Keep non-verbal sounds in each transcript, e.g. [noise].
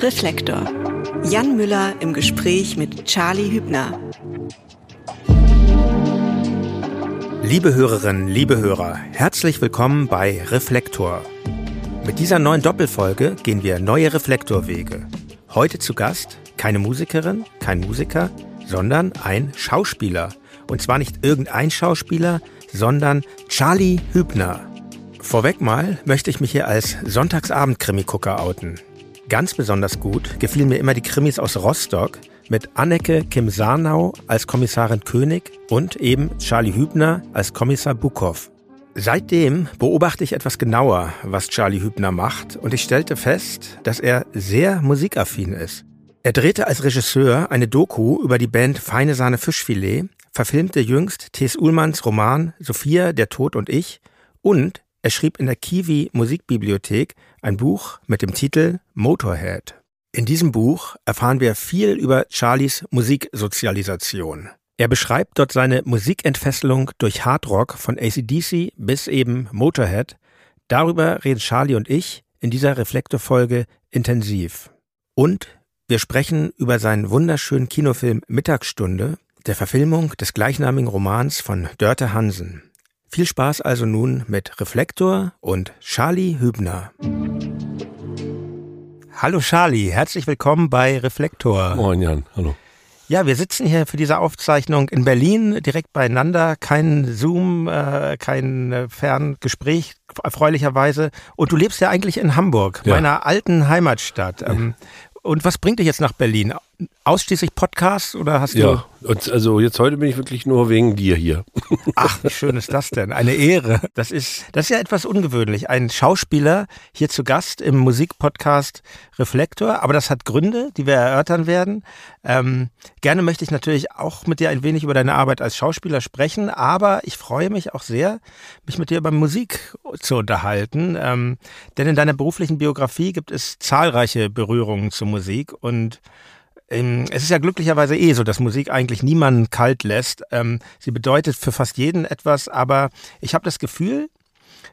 Reflektor. Jan Müller im Gespräch mit Charlie Hübner. Liebe Hörerinnen, liebe Hörer, herzlich willkommen bei Reflektor. Mit dieser neuen Doppelfolge gehen wir neue Reflektorwege. Heute zu Gast keine Musikerin, kein Musiker, sondern ein Schauspieler. Und zwar nicht irgendein Schauspieler, sondern Charlie Hübner. Vorweg mal möchte ich mich hier als Sonntagsabend-Krimi-Gucker outen. Ganz besonders gut gefielen mir immer die Krimis aus Rostock mit Anneke Kim Sarnau als Kommissarin König und eben Charlie Hübner als Kommissar Bukow. Seitdem beobachte ich etwas genauer, was Charlie Hübner macht und ich stellte fest, dass er sehr musikaffin ist. Er drehte als Regisseur eine Doku über die Band Feine Sahne Fischfilet, verfilmte jüngst T.S. Ullmanns Roman Sophia, der Tod und ich und er schrieb in der Kiwi Musikbibliothek ein Buch mit dem Titel Motorhead. In diesem Buch erfahren wir viel über Charlies Musiksozialisation. Er beschreibt dort seine Musikentfesselung durch Hardrock von ACDC bis eben Motorhead. Darüber reden Charlie und ich in dieser Reflektorfolge intensiv. Und wir sprechen über seinen wunderschönen Kinofilm Mittagsstunde, der Verfilmung des gleichnamigen Romans von Dörte Hansen. Viel Spaß also nun mit Reflektor und Charlie Hübner. Hallo Charlie, herzlich willkommen bei Reflektor. Moin Jan, hallo. Ja, wir sitzen hier für diese Aufzeichnung in Berlin direkt beieinander. Kein Zoom, äh, kein äh, Ferngespräch, erfreulicherweise. Und du lebst ja eigentlich in Hamburg, ja. meiner alten Heimatstadt. Ähm, und was bringt dich jetzt nach Berlin? Ausschließlich Podcasts oder hast du? Ja, also jetzt heute bin ich wirklich nur wegen dir hier. [laughs] Ach, wie schön ist das denn? Eine Ehre. Das ist, das ist ja etwas ungewöhnlich. Ein Schauspieler hier zu Gast im Musikpodcast Reflektor. Aber das hat Gründe, die wir erörtern werden. Ähm, gerne möchte ich natürlich auch mit dir ein wenig über deine Arbeit als Schauspieler sprechen. Aber ich freue mich auch sehr, mich mit dir über Musik zu unterhalten. Ähm, denn in deiner beruflichen Biografie gibt es zahlreiche Berührungen zur Musik und es ist ja glücklicherweise eh so, dass Musik eigentlich niemanden kalt lässt. Ähm, sie bedeutet für fast jeden etwas, aber ich habe das Gefühl,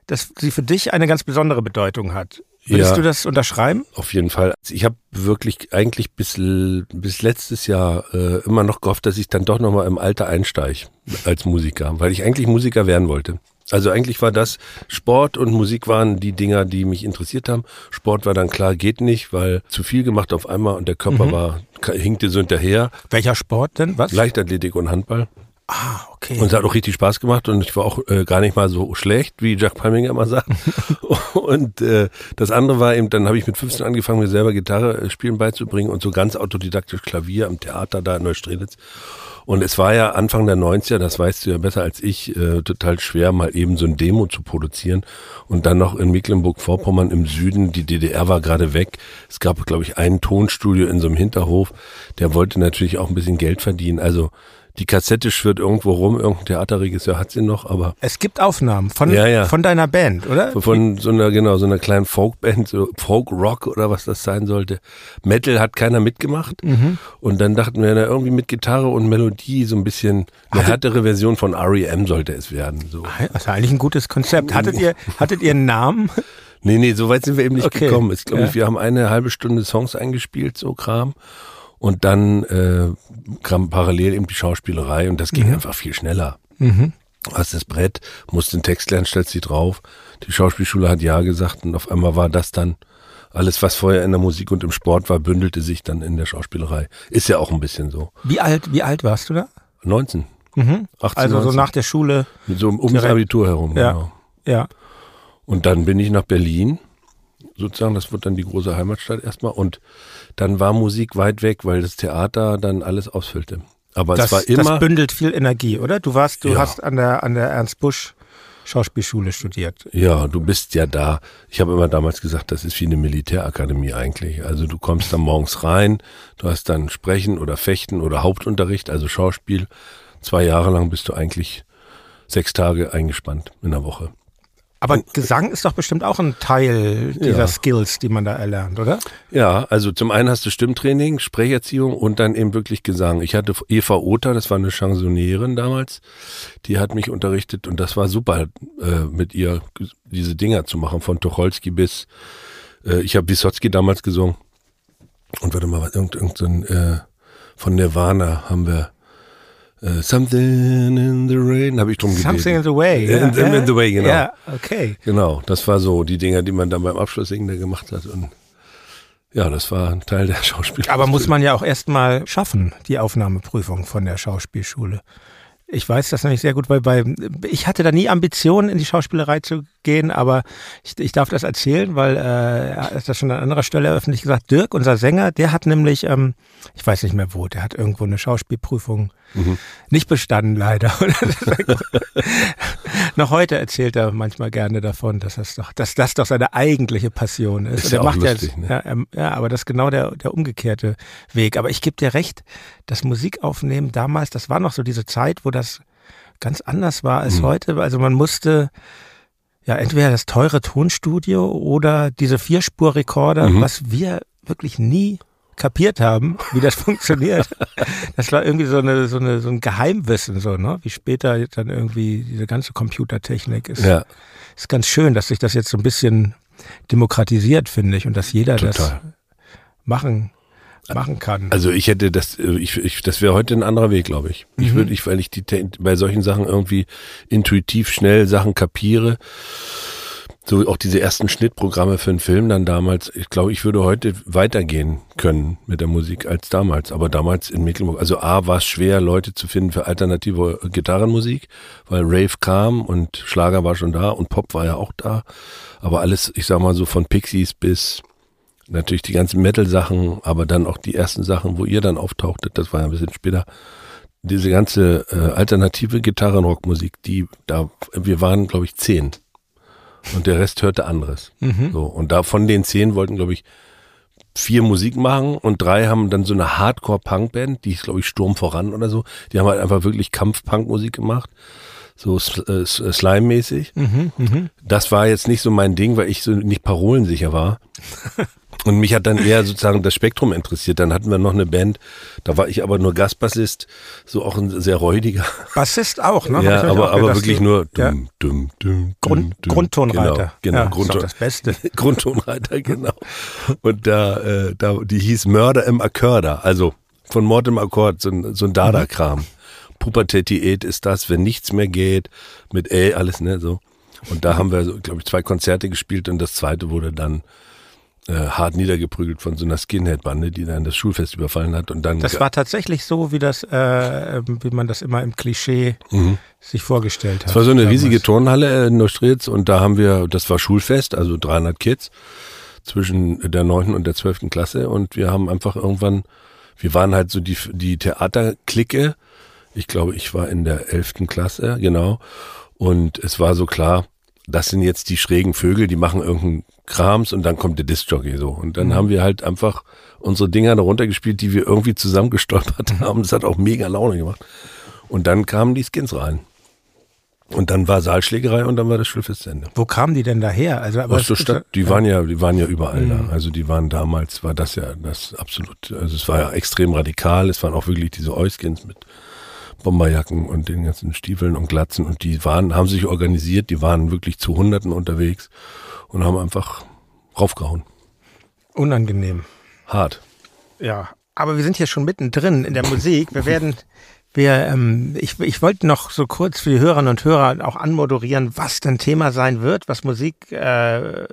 dass sie für dich eine ganz besondere Bedeutung hat. Würdest ja, du das unterschreiben? Auf jeden Fall. Ich habe wirklich eigentlich bis, bis letztes Jahr äh, immer noch gehofft, dass ich dann doch nochmal im Alter einsteige als Musiker, weil ich eigentlich Musiker werden wollte. Also eigentlich war das Sport und Musik waren die Dinger, die mich interessiert haben. Sport war dann klar, geht nicht, weil zu viel gemacht auf einmal und der Körper mhm. war hinkte so hinterher. Welcher Sport denn? Was? Leichtathletik und Handball. Ah, okay. Und es hat auch richtig Spaß gemacht und ich war auch äh, gar nicht mal so schlecht, wie Jack Palminger immer sagt. [laughs] und äh, das andere war eben, dann habe ich mit 15 angefangen, mir selber Gitarre äh, spielen beizubringen und so ganz autodidaktisch Klavier am Theater da in Neustrelitz. Und es war ja Anfang der 90er, das weißt du ja besser als ich, äh, total schwer, mal eben so ein Demo zu produzieren. Und dann noch in Mecklenburg-Vorpommern im Süden, die DDR war gerade weg. Es gab, glaube ich, ein Tonstudio in so einem Hinterhof. Der wollte natürlich auch ein bisschen Geld verdienen. Also die Kassette schwirrt irgendwo rum, irgendein Theaterregisseur hat sie noch, aber. Es gibt Aufnahmen von, ja, ja. von deiner Band, oder? Von so einer, genau, so einer kleinen Folkband, so Folk-Rock oder was das sein sollte. Metal hat keiner mitgemacht. Mhm. Und dann dachten wir, na, irgendwie mit Gitarre und Melodie so ein bisschen eine Hattet, härtere Version von REM sollte es werden. So. Das ist eigentlich ein gutes Konzept. Hattet ihr, hattet ihr einen Namen? Nee, nee, so weit sind wir eben nicht okay. gekommen. Ich glaube, ja. wir haben eine halbe Stunde Songs eingespielt, so Kram. Und dann äh, kam parallel eben die Schauspielerei und das ging mhm. einfach viel schneller. Mhm. Hast das Brett, musst den Text lernen, stellst sie drauf. Die Schauspielschule hat ja gesagt und auf einmal war das dann alles, was vorher in der Musik und im Sport war, bündelte sich dann in der Schauspielerei. Ist ja auch ein bisschen so. Wie alt, wie alt warst du da? 19. Mhm. 18, also 19. so nach der Schule. So um das Abitur herum, ja. genau. Ja. Und dann bin ich nach Berlin, sozusagen, das wird dann die große Heimatstadt erstmal und dann war Musik weit weg, weil das Theater dann alles ausfüllte. Aber das, es war immer. Das bündelt viel Energie, oder? Du warst, du ja. hast an der, an der Ernst Busch Schauspielschule studiert. Ja, du bist ja da. Ich habe immer damals gesagt, das ist wie eine Militärakademie eigentlich. Also du kommst dann morgens rein, du hast dann Sprechen oder Fechten oder Hauptunterricht, also Schauspiel. Zwei Jahre lang bist du eigentlich sechs Tage eingespannt in der Woche. Aber Gesang ist doch bestimmt auch ein Teil dieser ja. Skills, die man da erlernt, oder? Ja, also zum einen hast du Stimmtraining, Sprecherziehung und dann eben wirklich Gesang. Ich hatte Eva Oter, das war eine Chansonierin damals, die hat mich unterrichtet und das war super, äh, mit ihr diese Dinger zu machen, von Tucholsky bis, äh, ich habe Wysotsky damals gesungen. Und warte mal, irgend, irgend so ein, äh, von Nirvana haben wir äh, Something in the Rain, habe ich drum gebeten. Something in the Way. Ja, in, in, in the Way, genau. Ja, okay. Genau, das war so die Dinger, die man dann beim Abschlusssingen da gemacht hat. Und ja, das war ein Teil der [laughs] Schauspiel. Aber muss man ja auch erstmal schaffen, die Aufnahmeprüfung von der Schauspielschule. Ich weiß das nämlich sehr gut, weil bei, ich hatte da nie Ambitionen, in die Schauspielerei zu gehen, aber ich, ich darf das erzählen, weil äh, er hat das schon an anderer Stelle öffentlich gesagt. Dirk, unser Sänger, der hat nämlich, ähm, ich weiß nicht mehr wo, der hat irgendwo eine Schauspielprüfung mhm. nicht bestanden, leider. [laughs] Noch heute erzählt er manchmal gerne davon, dass das doch, dass das doch seine eigentliche Passion ist. ist ja, macht lustig, ja, ne? ja, ähm, ja, aber das ist genau der, der umgekehrte Weg. Aber ich gebe dir recht, das Musikaufnehmen damals, das war noch so diese Zeit, wo das ganz anders war als mhm. heute. Also man musste ja entweder das teure Tonstudio oder diese Vierspurrekorder, mhm. was wir wirklich nie kapiert haben, wie das [laughs] funktioniert. Das war irgendwie so eine, so eine, so ein Geheimwissen, so, ne? Wie später dann irgendwie diese ganze Computertechnik ist. Ja. Ist ganz schön, dass sich das jetzt so ein bisschen demokratisiert, finde ich, und dass jeder Total. das machen machen kann. Also ich hätte das, äh, ich, ich das wäre heute ein anderer Weg, glaube ich. Ich mhm. würde, ich, weil ich die bei solchen Sachen irgendwie intuitiv schnell Sachen kapiere, so auch diese ersten Schnittprogramme für einen Film dann damals, ich glaube, ich würde heute weitergehen können mit der Musik als damals. Aber damals in Mecklenburg, also A war es schwer, Leute zu finden für alternative Gitarrenmusik, weil Rave kam und Schlager war schon da und Pop war ja auch da. Aber alles, ich sag mal so von Pixies bis natürlich die ganzen Metal-Sachen, aber dann auch die ersten Sachen, wo ihr dann auftauchtet, das war ja ein bisschen später. Diese ganze äh, alternative Gitarrenrockmusik, die da, wir waren, glaube ich, zehn. Und der Rest hörte anderes. Mhm. So, und da von den zehn wollten, glaube ich, vier Musik machen und drei haben dann so eine Hardcore-Punk-Band, die ist, glaube ich, Sturm voran oder so. Die haben halt einfach wirklich Kampf-Punk-Musik gemacht so äh, Slime-mäßig. Mhm, mh. Das war jetzt nicht so mein Ding, weil ich so nicht parolensicher war. [laughs] Und mich hat dann eher sozusagen das Spektrum interessiert. Dann hatten wir noch eine Band, da war ich aber nur Gastbassist, so auch ein sehr räudiger. Bassist auch, ne? Ja, aber, aber wirklich nur dumm, ja. dumm, dumm, Grund, dumm, Grundtonreiter. Genau, genau ja, Grundton, das Beste. [laughs] Grundtonreiter, genau. Und da, äh, da, die hieß Mörder im Akkörder, also von Mord im Akkord, so ein, so ein Dada-Kram. Mhm. Pubertätiät ist das, wenn nichts mehr geht, mit ey, alles, ne, so. Und da haben wir, glaube ich, zwei Konzerte gespielt und das zweite wurde dann äh, hart niedergeprügelt von so einer Skinhead-Bande, die dann das Schulfest überfallen hat und dann. Das war tatsächlich so, wie das, äh, wie man das immer im Klischee mhm. sich vorgestellt hat. Es war so eine damals. riesige Turnhalle in Neustrelitz und da haben wir, das war Schulfest, also 300 Kids zwischen der neunten und der zwölften Klasse und wir haben einfach irgendwann, wir waren halt so die, die Theaterklicke. Ich glaube, ich war in der elften Klasse, genau. Und es war so klar, das sind jetzt die schrägen Vögel, die machen irgendeinen Krams und dann kommt der Disc-Jockey so. Und dann mhm. haben wir halt einfach unsere Dinger darunter gespielt, die wir irgendwie zusammengestolpert [laughs] haben. Das hat auch mega Laune gemacht. Und dann kamen die Skins rein. Und dann war Saalschlägerei und dann war das Schulfest zu Ende. Wo kamen die denn daher? Also aber aus der Stadt. Die waren ja, die waren ja überall mhm. da. Also die waren damals, war das ja das absolut. Also es war ja extrem radikal. Es waren auch wirklich diese Euskins mit Bomberjacken und den ganzen Stiefeln und Glatzen und die waren, haben sich organisiert, die waren wirklich zu Hunderten unterwegs und haben einfach raufgehauen. Unangenehm. Hart. Ja, aber wir sind hier schon mittendrin in der Musik. Wir werden, wir, ähm, ich, ich wollte noch so kurz für die Hörerinnen und Hörer auch anmoderieren, was denn Thema sein wird, was Musik äh,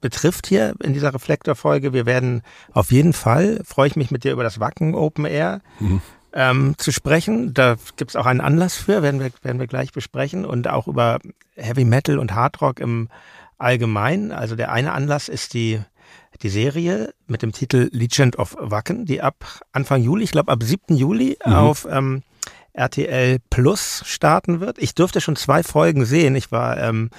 betrifft hier in dieser Reflektorfolge. Wir werden auf jeden Fall, freue ich mich mit dir über das Wacken Open Air mhm ähm, zu sprechen. Da gibt es auch einen Anlass für, werden wir, werden wir gleich besprechen. Und auch über Heavy Metal und Hard Rock im Allgemeinen. Also der eine Anlass ist die, die Serie mit dem Titel Legend of Wacken, die ab Anfang Juli, ich glaube ab 7. Juli mhm. auf ähm, RTL Plus starten wird. Ich durfte schon zwei Folgen sehen. Ich war, ähm,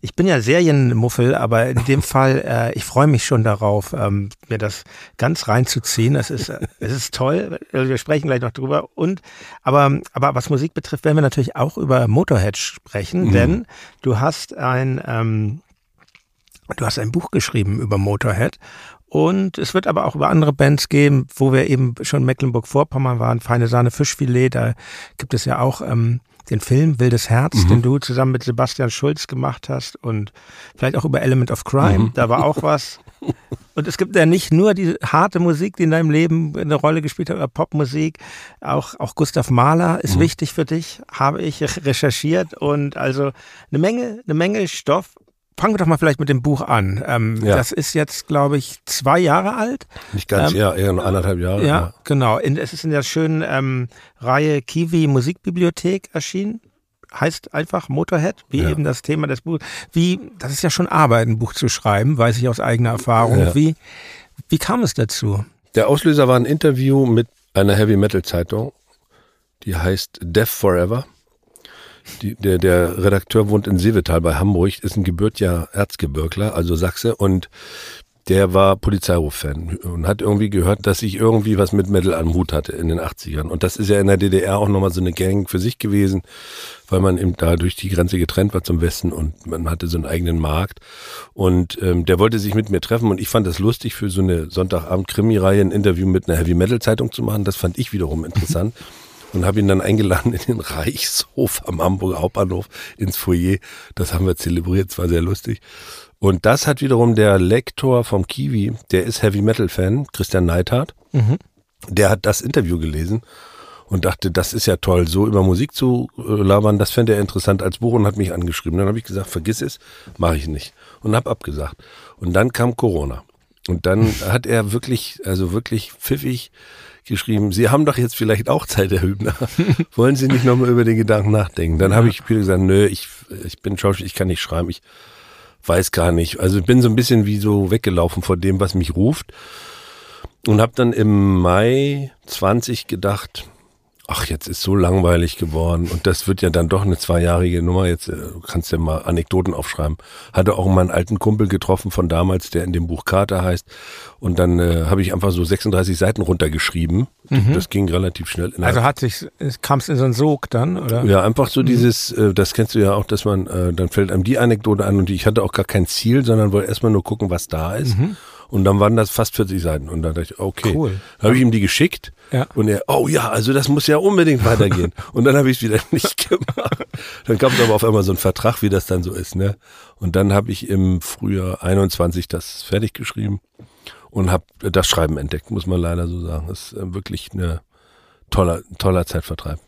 ich bin ja Serienmuffel, aber in dem [laughs] Fall, äh, ich freue mich schon darauf, ähm, mir das ganz reinzuziehen. Es ist, es ist toll. Wir sprechen gleich noch drüber. Und, aber, aber was Musik betrifft, werden wir natürlich auch über Motorhead sprechen, mhm. denn du hast ein, ähm, du hast ein Buch geschrieben über Motorhead und es wird aber auch über andere Bands geben, wo wir eben schon Mecklenburg-Vorpommern waren, Feine Sahne Fischfilet, da gibt es ja auch ähm, den Film Wildes Herz, mhm. den du zusammen mit Sebastian Schulz gemacht hast und vielleicht auch über Element of Crime. Mhm. Da war auch was. Und es gibt ja nicht nur die harte Musik, die in deinem Leben eine Rolle gespielt hat, oder Popmusik. Auch, auch Gustav Mahler ist mhm. wichtig für dich, habe ich recherchiert. Und also eine Menge, eine Menge Stoff. Fangen wir doch mal vielleicht mit dem Buch an. Ähm, ja. Das ist jetzt, glaube ich, zwei Jahre alt. Nicht ganz, ähm, ja, eher anderthalb Jahre. Ja, ja. genau. In, es ist in der schönen ähm, Reihe Kiwi Musikbibliothek erschienen heißt einfach Motorhead, wie ja. eben das Thema des Buches. Wie, das ist ja schon Arbeit, ein Buch zu schreiben, weiß ich aus eigener Erfahrung. Wie, wie kam es dazu? Der Auslöser war ein Interview mit einer Heavy Metal Zeitung, die heißt Death Forever. Die, der, der Redakteur wohnt in Seevetal bei Hamburg, ist ein gebürtiger Erzgebirgler, also Sachse, und der war Polizeiruf-Fan und hat irgendwie gehört, dass ich irgendwie was mit Metal am Hut hatte in den 80ern. Und das ist ja in der DDR auch nochmal so eine Gang für sich gewesen, weil man eben da durch die Grenze getrennt war zum Westen und man hatte so einen eigenen Markt. Und ähm, der wollte sich mit mir treffen und ich fand das lustig, für so eine Sonntagabend-Krimi-Reihe ein Interview mit einer Heavy-Metal-Zeitung zu machen. Das fand ich wiederum interessant. [laughs] und habe ihn dann eingeladen in den Reichshof am Hamburger Hauptbahnhof ins Foyer. Das haben wir zelebriert, es war sehr lustig. Und das hat wiederum der Lektor vom Kiwi, der ist Heavy Metal Fan, Christian Neithardt. Mhm. Der hat das Interview gelesen und dachte, das ist ja toll, so über Musik zu äh, labern, das fände er interessant als Buch und hat mich angeschrieben. Dann habe ich gesagt, vergiss es, mache ich nicht und habe abgesagt. Und dann kam Corona und dann [laughs] hat er wirklich, also wirklich pfiffig geschrieben, Sie haben doch jetzt vielleicht auch Zeit, Herr Hübner. [laughs] Wollen Sie nicht nochmal über den Gedanken nachdenken? Dann habe ich gesagt, nö, ich, ich bin Schauspieler, ich kann nicht schreiben, ich weiß gar nicht. Also ich bin so ein bisschen wie so weggelaufen vor dem, was mich ruft. Und habe dann im Mai 20 gedacht, ach, jetzt ist so langweilig geworden und das wird ja dann doch eine zweijährige Nummer. Jetzt äh, kannst du ja mal Anekdoten aufschreiben. Hatte auch meinen alten Kumpel getroffen von damals, der in dem Buch Kater heißt. Und dann äh, habe ich einfach so 36 Seiten runtergeschrieben. Mhm. Das ging relativ schnell. Also hat sich, kam es in so einen Sog dann, oder? Ja, einfach so mhm. dieses, äh, das kennst du ja auch, dass man, äh, dann fällt einem die Anekdote an und ich hatte auch gar kein Ziel, sondern wollte erstmal nur gucken, was da ist. Mhm. Und dann waren das fast 40 Seiten. Und da dachte ich, okay. Cool. Dann habe ich ihm die geschickt. Ja. Und er, oh ja, also das muss ja unbedingt weitergehen. [laughs] und dann habe ich es wieder [laughs] nicht gemacht. Dann kam es aber auf einmal so ein Vertrag, wie das dann so ist. Ne? Und dann habe ich im Frühjahr 21 das fertig geschrieben und habe das Schreiben entdeckt, muss man leider so sagen. Das ist äh, wirklich eine toller, toller Zeitvertreib.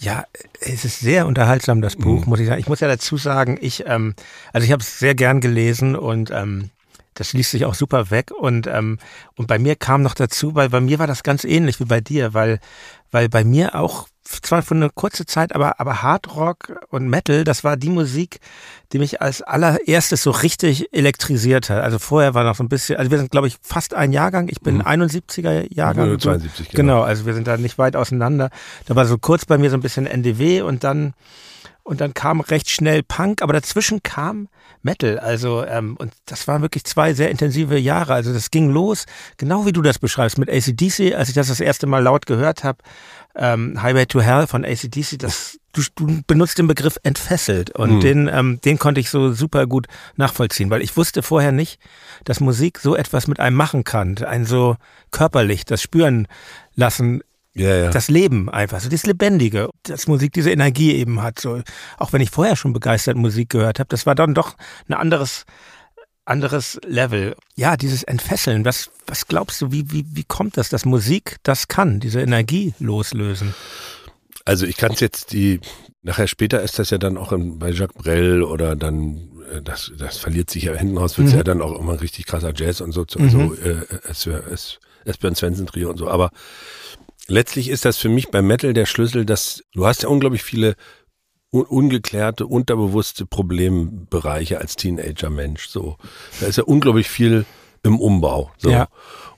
Ja, es ist sehr unterhaltsam, das Buch, mhm. muss ich sagen. Ich muss ja dazu sagen, ich, ähm, also ich habe es sehr gern gelesen und ähm, das liest sich auch super weg. Und, ähm, und bei mir kam noch dazu, weil bei mir war das ganz ähnlich wie bei dir, weil, weil bei mir auch zwar für eine kurze Zeit, aber, aber Hard Rock und Metal, das war die Musik, die mich als allererstes so richtig elektrisiert hat. Also vorher war noch so ein bisschen, also wir sind glaube ich fast ein Jahrgang, ich bin mhm. 71er Jahrgang. 72, genau. genau, also wir sind da nicht weit auseinander. Da war so kurz bei mir so ein bisschen NDW und dann und dann kam recht schnell Punk, aber dazwischen kam Metal. Also, ähm, und das waren wirklich zwei sehr intensive Jahre. Also das ging los, genau wie du das beschreibst, mit ACDC, als ich das das erste Mal laut gehört habe, ähm, Highway to Hell von ACDC, das, du, du benutzt den Begriff entfesselt und mhm. den, ähm, den konnte ich so super gut nachvollziehen, weil ich wusste vorher nicht, dass Musik so etwas mit einem machen kann, ein so körperlich, das Spüren lassen ja, ja. Das Leben einfach, so das Lebendige, dass Musik diese Energie eben hat. So, auch wenn ich vorher schon begeistert Musik gehört habe, das war dann doch ein anderes, anderes Level. Ja, dieses Entfesseln, was, was glaubst du, wie, wie, wie kommt das, dass Musik das kann, diese Energie loslösen? Also ich kann es jetzt die, nachher später ist das ja dann auch bei Jacques Brel oder dann, äh, das, das verliert sich ja hinten raus, wird mhm. ja dann auch immer richtig krasser Jazz und so, mhm. so äh, es, es, Esbjörn Svensson Trio und so, aber letztlich ist das für mich beim Metal der Schlüssel, dass du hast ja unglaublich viele un ungeklärte, unterbewusste Problembereiche als Teenager-Mensch. So, da ist ja unglaublich viel im Umbau. So. Ja.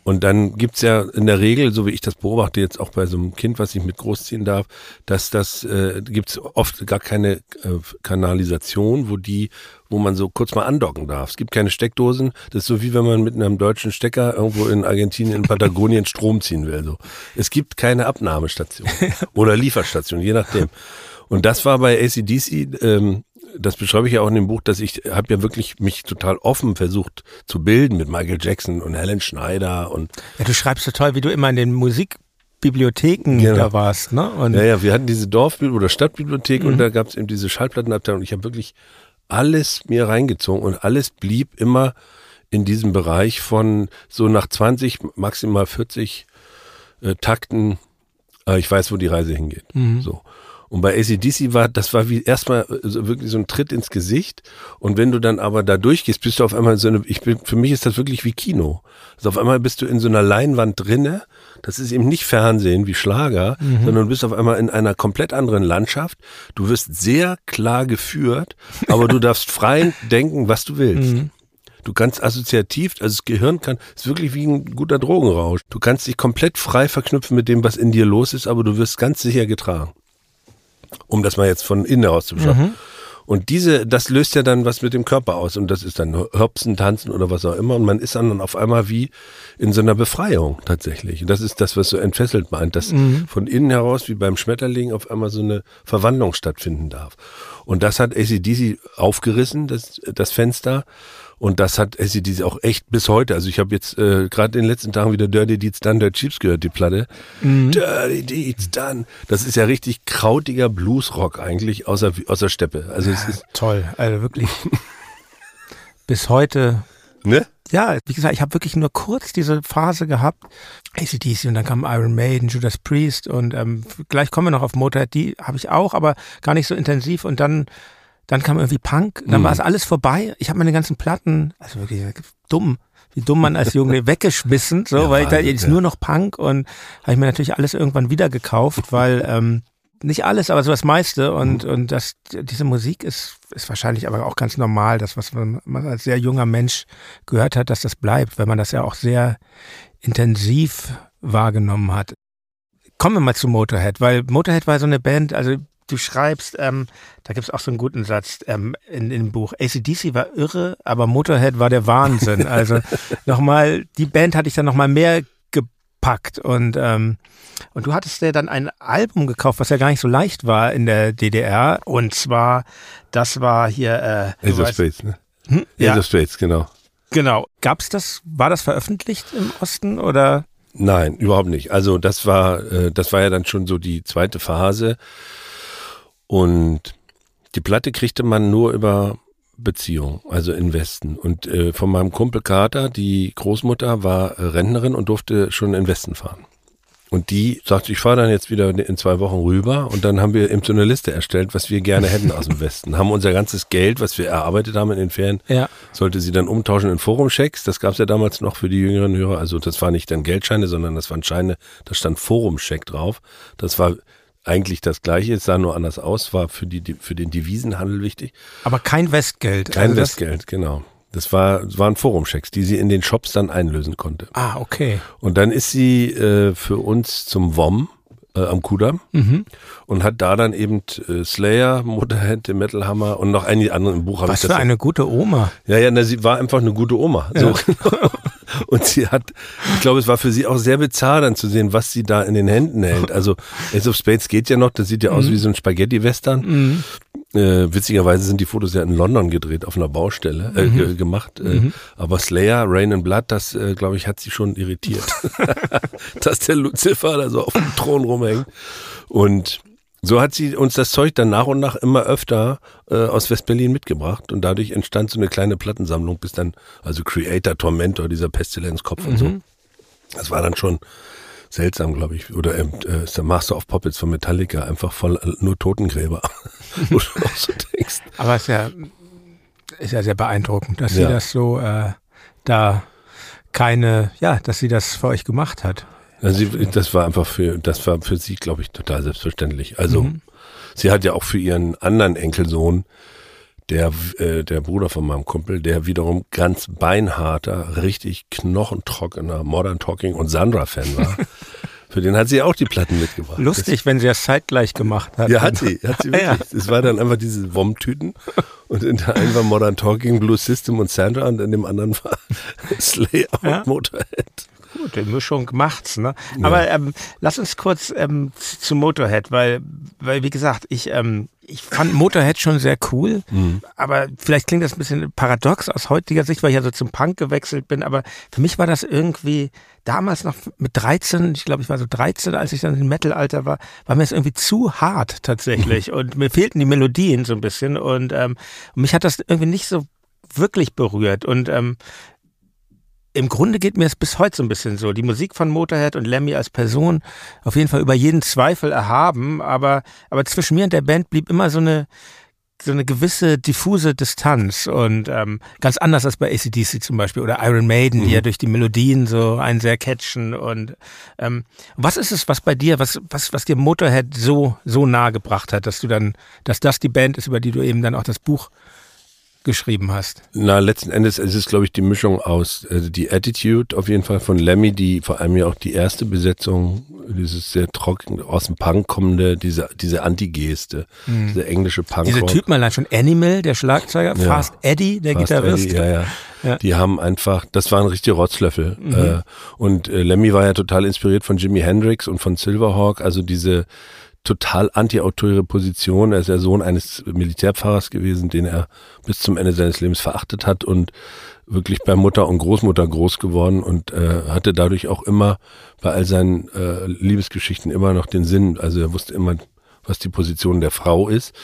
Und dann gibt's ja in der Regel, so wie ich das beobachte, jetzt auch bei so einem Kind, was ich mit großziehen darf, dass das äh, gibt's oft gar keine äh, Kanalisation, wo die, wo man so kurz mal andocken darf. Es gibt keine Steckdosen. Das ist so wie wenn man mit einem deutschen Stecker irgendwo in Argentinien, in Patagonien Strom ziehen will. So. Es gibt keine Abnahmestation [laughs] oder Lieferstation, je nachdem. Und das war bei ACDC ähm, das beschreibe ich ja auch in dem Buch, dass ich habe ja wirklich mich total offen versucht zu bilden mit Michael Jackson und Helen Schneider und ja, du schreibst so toll, wie du immer in den Musik Bibliotheken Genau. da warst, ne? Und Ja, ja, wir hatten diese Dorfbibliothek oder Stadtbibliothek Mhm. und da gab es eben diese Schallplattenabteilung. Ich habe wirklich alles mir reingezogen und alles blieb immer in diesem Bereich von so nach 20, maximal 40 äh, Takten. Äh, ich weiß, wo die Reise hingeht. Mhm. So. Und bei ACDC war, das war wie erstmal äh, so wirklich so ein Tritt ins Gesicht. Und wenn du dann aber da durchgehst, bist du auf einmal so eine, ich bin, für mich ist das wirklich wie Kino. Also auf einmal bist du in so einer Leinwand drinne. Das ist eben nicht Fernsehen wie Schlager, sondern du bist auf einmal in einer komplett anderen Landschaft. Du wirst sehr klar geführt, aber du darfst frei [laughs] denken, was du willst. Du kannst assoziativ, also das Gehirn kann, ist wirklich wie ein guter Drogenrausch. Du kannst dich komplett frei verknüpfen mit dem, was in dir los ist, aber du wirst ganz sicher getragen. Um das mal jetzt von innen aus zu beschreiben. Und diese, das löst ja dann was mit dem Körper aus. Und das ist dann Hopsen, Tanzen oder was auch immer. Und man ist dann auf einmal wie in so einer Befreiung tatsächlich. Und das ist das, was so entfesselt meint, dass von innen heraus, wie beim Schmetterling, auf einmal so eine Verwandlung stattfinden darf. Und das hat ACDC aufgerissen, das, das Fenster. Und das hat ACDC auch echt bis heute. Also ich habe jetzt äh, gerade in den letzten Tagen wieder Dirty Deeds Done, Dirt Cheaps gehört, die Platte. Dirty Deeds Done. Das ist ja richtig krautiger Bluesrock eigentlich außer, außer Steppe. Also es ist, toll, also wirklich [laughs] bis heute. ne? Ja, wie gesagt, ich habe wirklich nur kurz diese Phase gehabt. ACDC und dann kam Iron Maiden, Judas Priest und ähm, gleich kommen wir noch auf Motorhead, die habe ich auch, aber gar nicht so intensiv und dann dann kam irgendwie Punk, dann Mhm. war es alles vorbei. Ich habe meine ganzen Platten, also wirklich dumm, wie dumm man als Junge [laughs] weggeschmissen, so, Ja, weil da jetzt ja. nur noch Punk und habe ich mir natürlich alles irgendwann wieder gekauft, weil ähm, nicht alles, aber so das meiste und und das diese Musik ist ist wahrscheinlich aber auch ganz normal, das was man, man als sehr junger Mensch gehört hat, dass das bleibt, weil man das ja auch sehr intensiv wahrgenommen hat. Kommen wir mal zu Motorhead, weil Motorhead war so eine Band, also du schreibst, ähm, da gibt's auch so einen guten Satz ähm, in, in dem Buch. ACDC war irre, aber Motorhead war der Wahnsinn. [laughs] Also nochmal, die Band hatte ich dann nochmal mehr gepackt und ähm, und du hattest dir dann ein Album gekauft, was ja gar nicht so leicht war in der DDR. Und zwar, das war hier. Äh, of Spades, ne? Hm? Ace Ja, of Spades, genau. genau. Gab's das? War das veröffentlicht im Osten oder? Nein, überhaupt nicht. Also das war, äh, das war ja dann schon so die zweite Phase. Und die Platte kriegte man nur über Beziehung, also in Westen. Und äh, von meinem Kumpel Carter, die Großmutter war äh, Rentnerin und durfte schon in Westen fahren. Und die sagte, ich fahre dann jetzt wieder in zwei Wochen rüber und dann haben wir eben so eine Liste erstellt, was wir gerne hätten aus dem Westen. Haben unser ganzes Geld, was wir erarbeitet haben in den Ferien, Ja. sollte sie dann umtauschen in Forumchecks. Das gab es ja damals noch für die jüngeren Hörer. Also das war nicht dann Geldscheine, sondern das waren Scheine, da stand Forumcheck drauf. Das war eigentlich das gleiche, es sah nur anders aus, war für, die, für den Devisenhandel wichtig. Aber kein Westgeld. Kein Also Westgeld, genau. Das war, das waren Forumchecks, die sie in den Shops dann einlösen konnte. Ah, okay. Und dann ist sie äh, für uns zum WOM äh, am Kudamm Mhm. und hat da dann eben äh, Slayer, Motorhead, Metal Hammer und noch einige andere im Buch. Was für eine gute Oma. ja, ja, na, sie war einfach eine gute Oma. So, genau. [laughs] [laughs] Und sie hat, ich glaube, es war für sie auch sehr bezahlernd zu sehen, was sie da in den Händen hält. Also Ace of Spades geht ja noch, das sieht ja aus wie so ein Spaghetti-Western. Äh, witzigerweise sind die Fotos ja in London gedreht, auf einer Baustelle äh, ge gemacht. Äh, Aber Slayer, Rain and Blood, das, äh, glaube ich, hat sie schon irritiert. [laughs] [laughs] Dass der Lucifer da so auf dem Thron rumhängt. Und so hat sie uns das Zeug dann nach und nach immer öfter äh, aus Westberlin mitgebracht und dadurch entstand so eine kleine Plattensammlung, bis dann, also Creator, Tormentor, dieser Pestilenzkopf und so. Das war dann schon seltsam, glaube ich. Oder ähm, äh, ist der Master of Puppets von Metallica, einfach voll äh, nur Totengräber. [laughs] Wo du auch so denkst. Aber es ist ja, ist ja sehr beeindruckend, dass sie Ja. das so äh, da keine, ja, dass sie das für euch gemacht hat. Also sie, das war einfach für, das war für sie, glaube ich, total selbstverständlich. Also sie hat ja auch für ihren anderen Enkelsohn, der, äh, der Bruder von meinem Kumpel, der wiederum ganz beinharter, richtig knochentrockener Modern Talking und Sandra-Fan war. [laughs] für den hat sie auch die Platten mitgebracht. Lustig, wenn sie das zeitgleich gemacht hat. Ja, hat sie, hat sie [laughs] wirklich. Ja. Es war dann einfach diese WOM-Tüten [laughs] und in der einen war Modern Talking, Blue System und Sandra und in dem anderen war Slayer Ja. und Motorhead. Gut, die Mischung macht's, ne? Ja. Aber ähm, lass uns kurz ähm, zu Motorhead, weil, weil wie gesagt, ich, ähm, ich fand Motorhead schon sehr cool, mhm. aber vielleicht klingt das ein bisschen paradox aus heutiger Sicht, weil ich ja so zum Punk gewechselt bin, aber für mich war das irgendwie damals noch mit 13, ich glaube, ich war so 13, als ich dann im Metal-Alter war, war mir das irgendwie zu hart tatsächlich mhm. und mir fehlten die Melodien so ein bisschen und ähm, mich hat das irgendwie nicht so wirklich berührt und ähm, im Grunde geht mir es bis heute so ein bisschen so. Die Musik von Motorhead und Lemmy als Person auf jeden Fall über jeden Zweifel erhaben, aber, aber zwischen mir und der Band blieb immer so eine, so eine gewisse diffuse Distanz und ähm, ganz anders als bei ACDC zum Beispiel oder Iron Maiden, mhm. die ja durch die Melodien so einen sehr catchen und ähm, was ist es, was bei dir, was, was, was dir Motorhead so, so nahe gebracht hat, dass du dann, dass das die Band ist, über die du eben dann auch das Buch geschrieben hast? Na, letzten Endes ist es, glaube ich, die Mischung aus also die Attitude auf jeden Fall von Lemmy, die vor allem ja auch die erste Besetzung, dieses sehr trocken aus dem Punk kommende, diese, diese Anti-Geste, mhm. diese englische Punk. Diese Typen allein schon Animal, der Schlagzeuger, ja. Fast Eddie, der Fast Gitarrist. Eddie, ja, ja, ja. Die haben einfach, das waren richtige Rotzlöffel. Mhm. Äh, und äh, Lemmy war ja total inspiriert von Jimi Hendrix und von Silverhawk, also diese total anti-autoritäre Position. Er ist der Sohn eines Militärpfarrers gewesen, den er bis zum Ende seines Lebens verachtet hat und wirklich bei Mutter und Großmutter groß geworden und äh, hatte dadurch auch immer bei all seinen äh, Liebesgeschichten immer noch den Sinn. Also er wusste immer, was die Position der Frau ist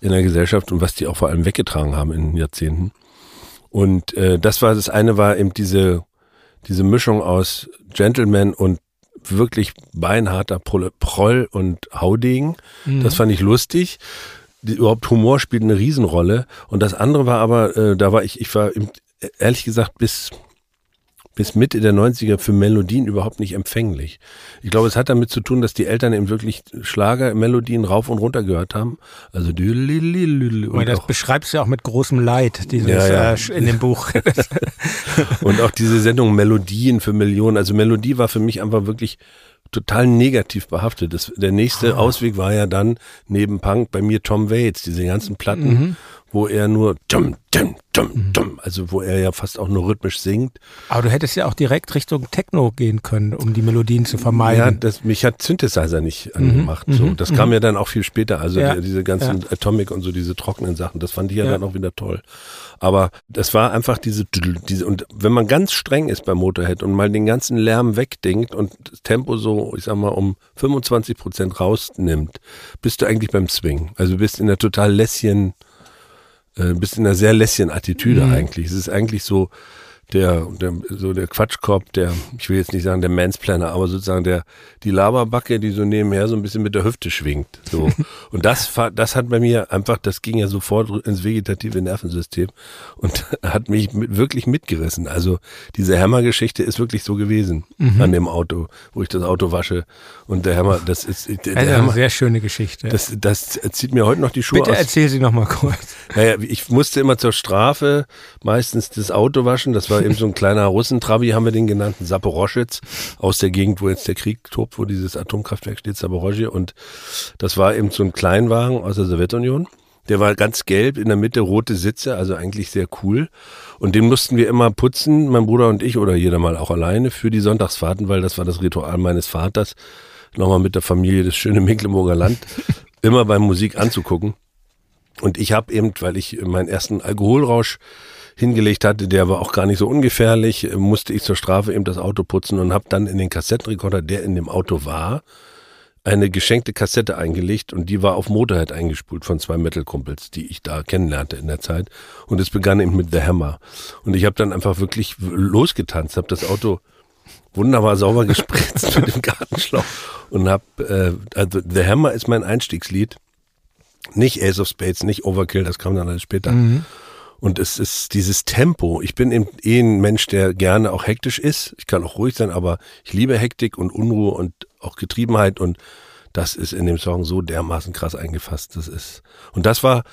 in der Gesellschaft und was die auch vor allem weggetragen haben in Jahrzehnten. Und äh, das war das eine war eben diese diese Mischung aus Gentleman und wirklich beinharter Proll und Haudegen. Mhm. Das fand ich lustig. Die, überhaupt Humor spielt eine Riesenrolle. Und das andere war aber, äh, da war ich, ich war ehrlich gesagt bis bis Mitte der 90er für Melodien überhaupt nicht empfänglich. Ich glaube, es hat damit zu tun, dass die Eltern eben wirklich Schlagermelodien rauf und runter gehört haben. Also und das beschreibst du ja auch mit großem Leid, dieses ja, ja. Äh, in dem Buch. [laughs] und auch diese Sendung Melodien für Millionen. Also Melodie war für mich einfach wirklich total negativ behaftet. Das, der nächste ah. Ausweg war ja dann neben Punk bei mir Tom Waits, diese ganzen Platten, mhm wo er nur dum, dum, dum, mhm. dum, also wo er ja fast auch nur rhythmisch singt. Aber du hättest ja auch direkt Richtung Techno gehen können, um die Melodien zu vermeiden. Ja, das, mich hat Synthesizer nicht mhm. angemacht. Mhm. So, das mhm. kam ja dann auch viel später. Also ja. die, diese ganzen ja. Atomic und so diese trockenen Sachen, das fand ich ja, ja, dann auch wieder toll. Aber das war einfach diese, diese, und wenn man ganz streng ist bei Motorhead und mal den ganzen Lärm wegdenkt und das Tempo so, ich sag mal, um 25 Prozent rausnimmt, bist du eigentlich beim Swing. Also bist in der total lässigen äh, bist in einer sehr lässigen Attitüde mhm. eigentlich. Es ist eigentlich so, der, der, so der Quatschkorb, der, ich will jetzt nicht sagen der Mansplaner, aber sozusagen der, die Laberbacke, die so nebenher so ein bisschen mit der Hüfte schwingt. So. [laughs] Und das, das hat bei mir einfach, das ging ja sofort ins vegetative Nervensystem und [laughs] hat mich mit, wirklich mitgerissen. Also diese Hammer-Geschichte ist wirklich so gewesen mhm. an dem Auto, wo ich das Auto wasche. Und der Hammer, das ist, der, also der Hammer, eine sehr schöne Geschichte. Das, das zieht mir heute noch die Schuhe Bitte aus. Bitte erzähl sie noch mal kurz. Naja, ich musste immer zur Strafe meistens das Auto waschen. Das war eben so ein kleiner Russentrabi, haben wir den genannt, Saporoschitz, aus der Gegend, wo jetzt der Krieg tobt, wo dieses Atomkraftwerk steht, Saporoschje. Und das war eben so ein Kleinwagen aus der Sowjetunion. Der war ganz gelb, in der Mitte rote Sitze, also eigentlich sehr cool. Und den mussten wir immer putzen, mein Bruder und ich oder jeder mal auch alleine für die Sonntagsfahrten, weil das war das Ritual meines Vaters, nochmal mit der Familie das schöne Mecklenburger Land, immer beim Musik anzugucken. Und ich habe eben, weil ich meinen ersten Alkoholrausch hingelegt hatte, der war auch gar nicht so ungefährlich, musste ich zur Strafe eben das Auto putzen und habe dann in den Kassettenrekorder, der in dem Auto war, eine geschenkte Kassette eingelegt und die war auf Motorhead eingespult von zwei Metal-Kumpels, die ich da kennenlernte in der Zeit. Und es begann eben mit The Hammer. Und ich habe dann einfach wirklich losgetanzt, habe das Auto wunderbar sauber [laughs] gespritzt mit dem Gartenschlauch und habe, äh, also The Hammer ist mein Einstiegslied. Nicht Ace of Spades, nicht Overkill, das kam dann alles später. Mhm. Und es ist dieses Tempo. Ich bin eben eh ein Mensch, der gerne auch hektisch ist. Ich kann auch ruhig sein, aber ich liebe Hektik und Unruhe und auch Getriebenheit und das ist in dem Song so dermaßen krass eingefasst. Das ist, und das war,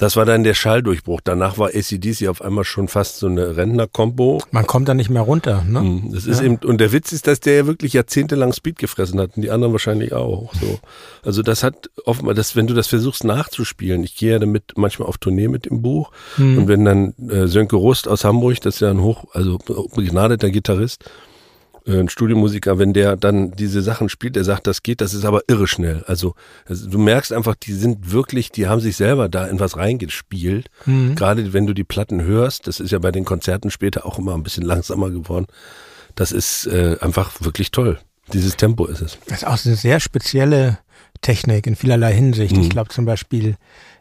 das war dann der Schalldurchbruch. Danach war ACDC auf einmal schon fast so eine Rentner-Kombo. Man kommt da nicht mehr runter, ne? Hm, das ist ja. eben, und der Witz ist, dass der ja wirklich jahrzehntelang Speed gefressen hat und die anderen wahrscheinlich auch. So. Also das hat offenbar, das, wenn du das versuchst nachzuspielen, ich gehe ja damit manchmal auf Tournee mit dem Buch hm. und wenn dann äh, Sönke Rust aus Hamburg, das ist ja ein hoch, also begnadeter Gitarrist, ein Studiomusiker, wenn der dann diese Sachen spielt, der sagt, das geht, das ist aber irre schnell. Also, also du merkst einfach, die sind wirklich, die haben sich selber da in was reingespielt. Mhm. Gerade wenn du die Platten hörst, das ist ja bei den Konzerten später auch immer ein bisschen langsamer geworden. Das ist äh, einfach wirklich toll. Dieses Tempo ist es. Das ist auch eine sehr spezielle Technik in vielerlei Hinsicht. Mhm. Ich glaube zum Beispiel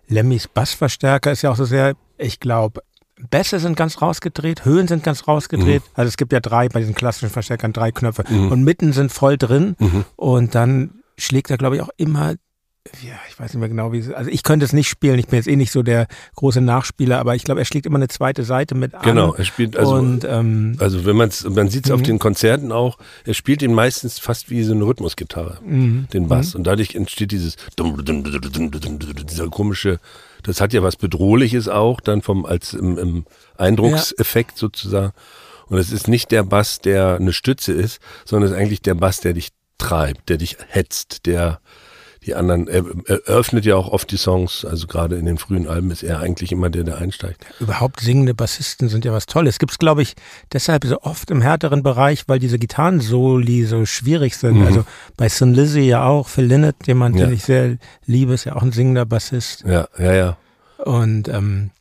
Lemmys Bassverstärker ist ja auch so sehr, ich glaube, Bässe sind ganz rausgedreht, Höhen sind ganz rausgedreht. Mhm. Also es gibt ja drei bei diesen klassischen Verstärkern drei Knöpfe mhm. und mitten sind voll drin mhm. und dann schlägt er glaube ich auch immer ja, ich weiß nicht mehr genau, wie es Also ich könnte es nicht spielen, ich bin jetzt eh nicht so der große Nachspieler, aber ich glaube, er schlägt immer eine zweite Seite mit an. Genau, er spielt also, und, ähm, also wenn man es, man sieht es auf mhm. den Konzerten auch, er spielt ihn meistens fast wie so eine Rhythmusgitarre, mhm. den Bass. Mhm. Und dadurch entsteht dieses dieser komische, das hat ja was Bedrohliches auch, dann vom als im, im Eindruckseffekt ja. sozusagen. Und es ist nicht der Bass, der eine Stütze ist, sondern es ist eigentlich der Bass, der dich treibt, der dich hetzt, der die anderen, er, er öffnet ja auch oft die Songs, also gerade in den frühen Alben ist er eigentlich immer der, der einsteigt. Überhaupt singende Bassisten sind ja was Tolles. Gibt es, glaube ich, deshalb so oft im härteren Bereich, weil diese Gitarrensoli so schwierig sind. Mhm. Also bei Sin Lizzy ja auch, Phil Lynott, jemand, ja. den ich sehr liebe, ist ja auch ein singender Bassist. Ja, ja, ja. Und ähm,